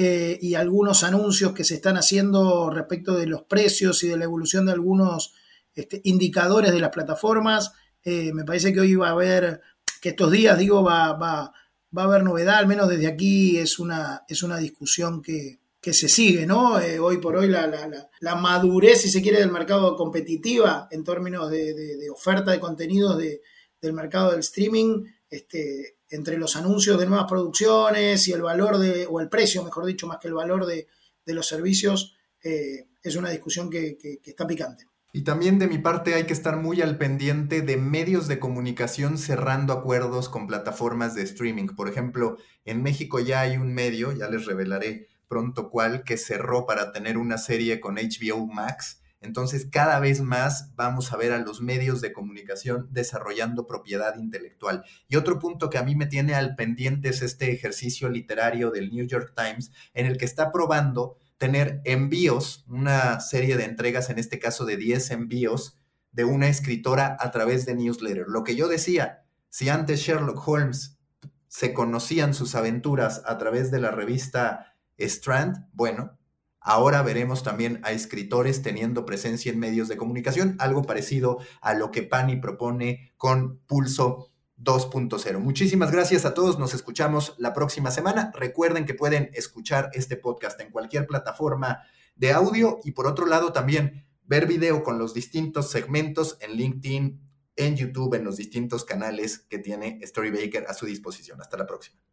S3: eh, y algunos anuncios que se están haciendo respecto de los precios y de la evolución de algunos este, indicadores de las plataformas, eh, me parece que hoy va a haber, que estos días, digo, va, va va a haber novedad, al menos desde aquí es una, es una discusión que, se sigue, ¿no? Eh, hoy por hoy la, la, madurez, si se quiere, del mercado competitiva en términos de, oferta de contenidos del mercado del streaming, este, entre los anuncios de nuevas producciones y el valor de, o el precio, mejor dicho, más que el valor de, los servicios, eh, es una discusión que está picante.
S1: Y también de mi parte hay que estar muy al pendiente de medios de comunicación cerrando acuerdos con plataformas de streaming. Por ejemplo, en México ya hay un medio, ya les revelaré pronto cuál, que cerró para tener una serie con HBO Max. Entonces, cada vez más vamos a ver a los medios de comunicación desarrollando propiedad intelectual. Y otro punto que a mí me tiene al pendiente es este ejercicio literario del New York Times, en el que está probando tener envíos, una serie de entregas, en este caso de 10 envíos, de una escritora a través de newsletter. Lo que yo decía, si antes Sherlock Holmes se conocían sus aventuras a través de la revista Strand, bueno, ahora veremos también a escritores teniendo presencia en medios de comunicación, algo parecido a lo que Pani propone con Pulso 2.0. Muchísimas gracias a todos, nos escuchamos la próxima semana. Recuerden que pueden escuchar este podcast en cualquier plataforma de audio y por otro lado también ver video con los distintos segmentos en LinkedIn, en YouTube, en los distintos canales que tiene Storybaker a su disposición. Hasta la próxima.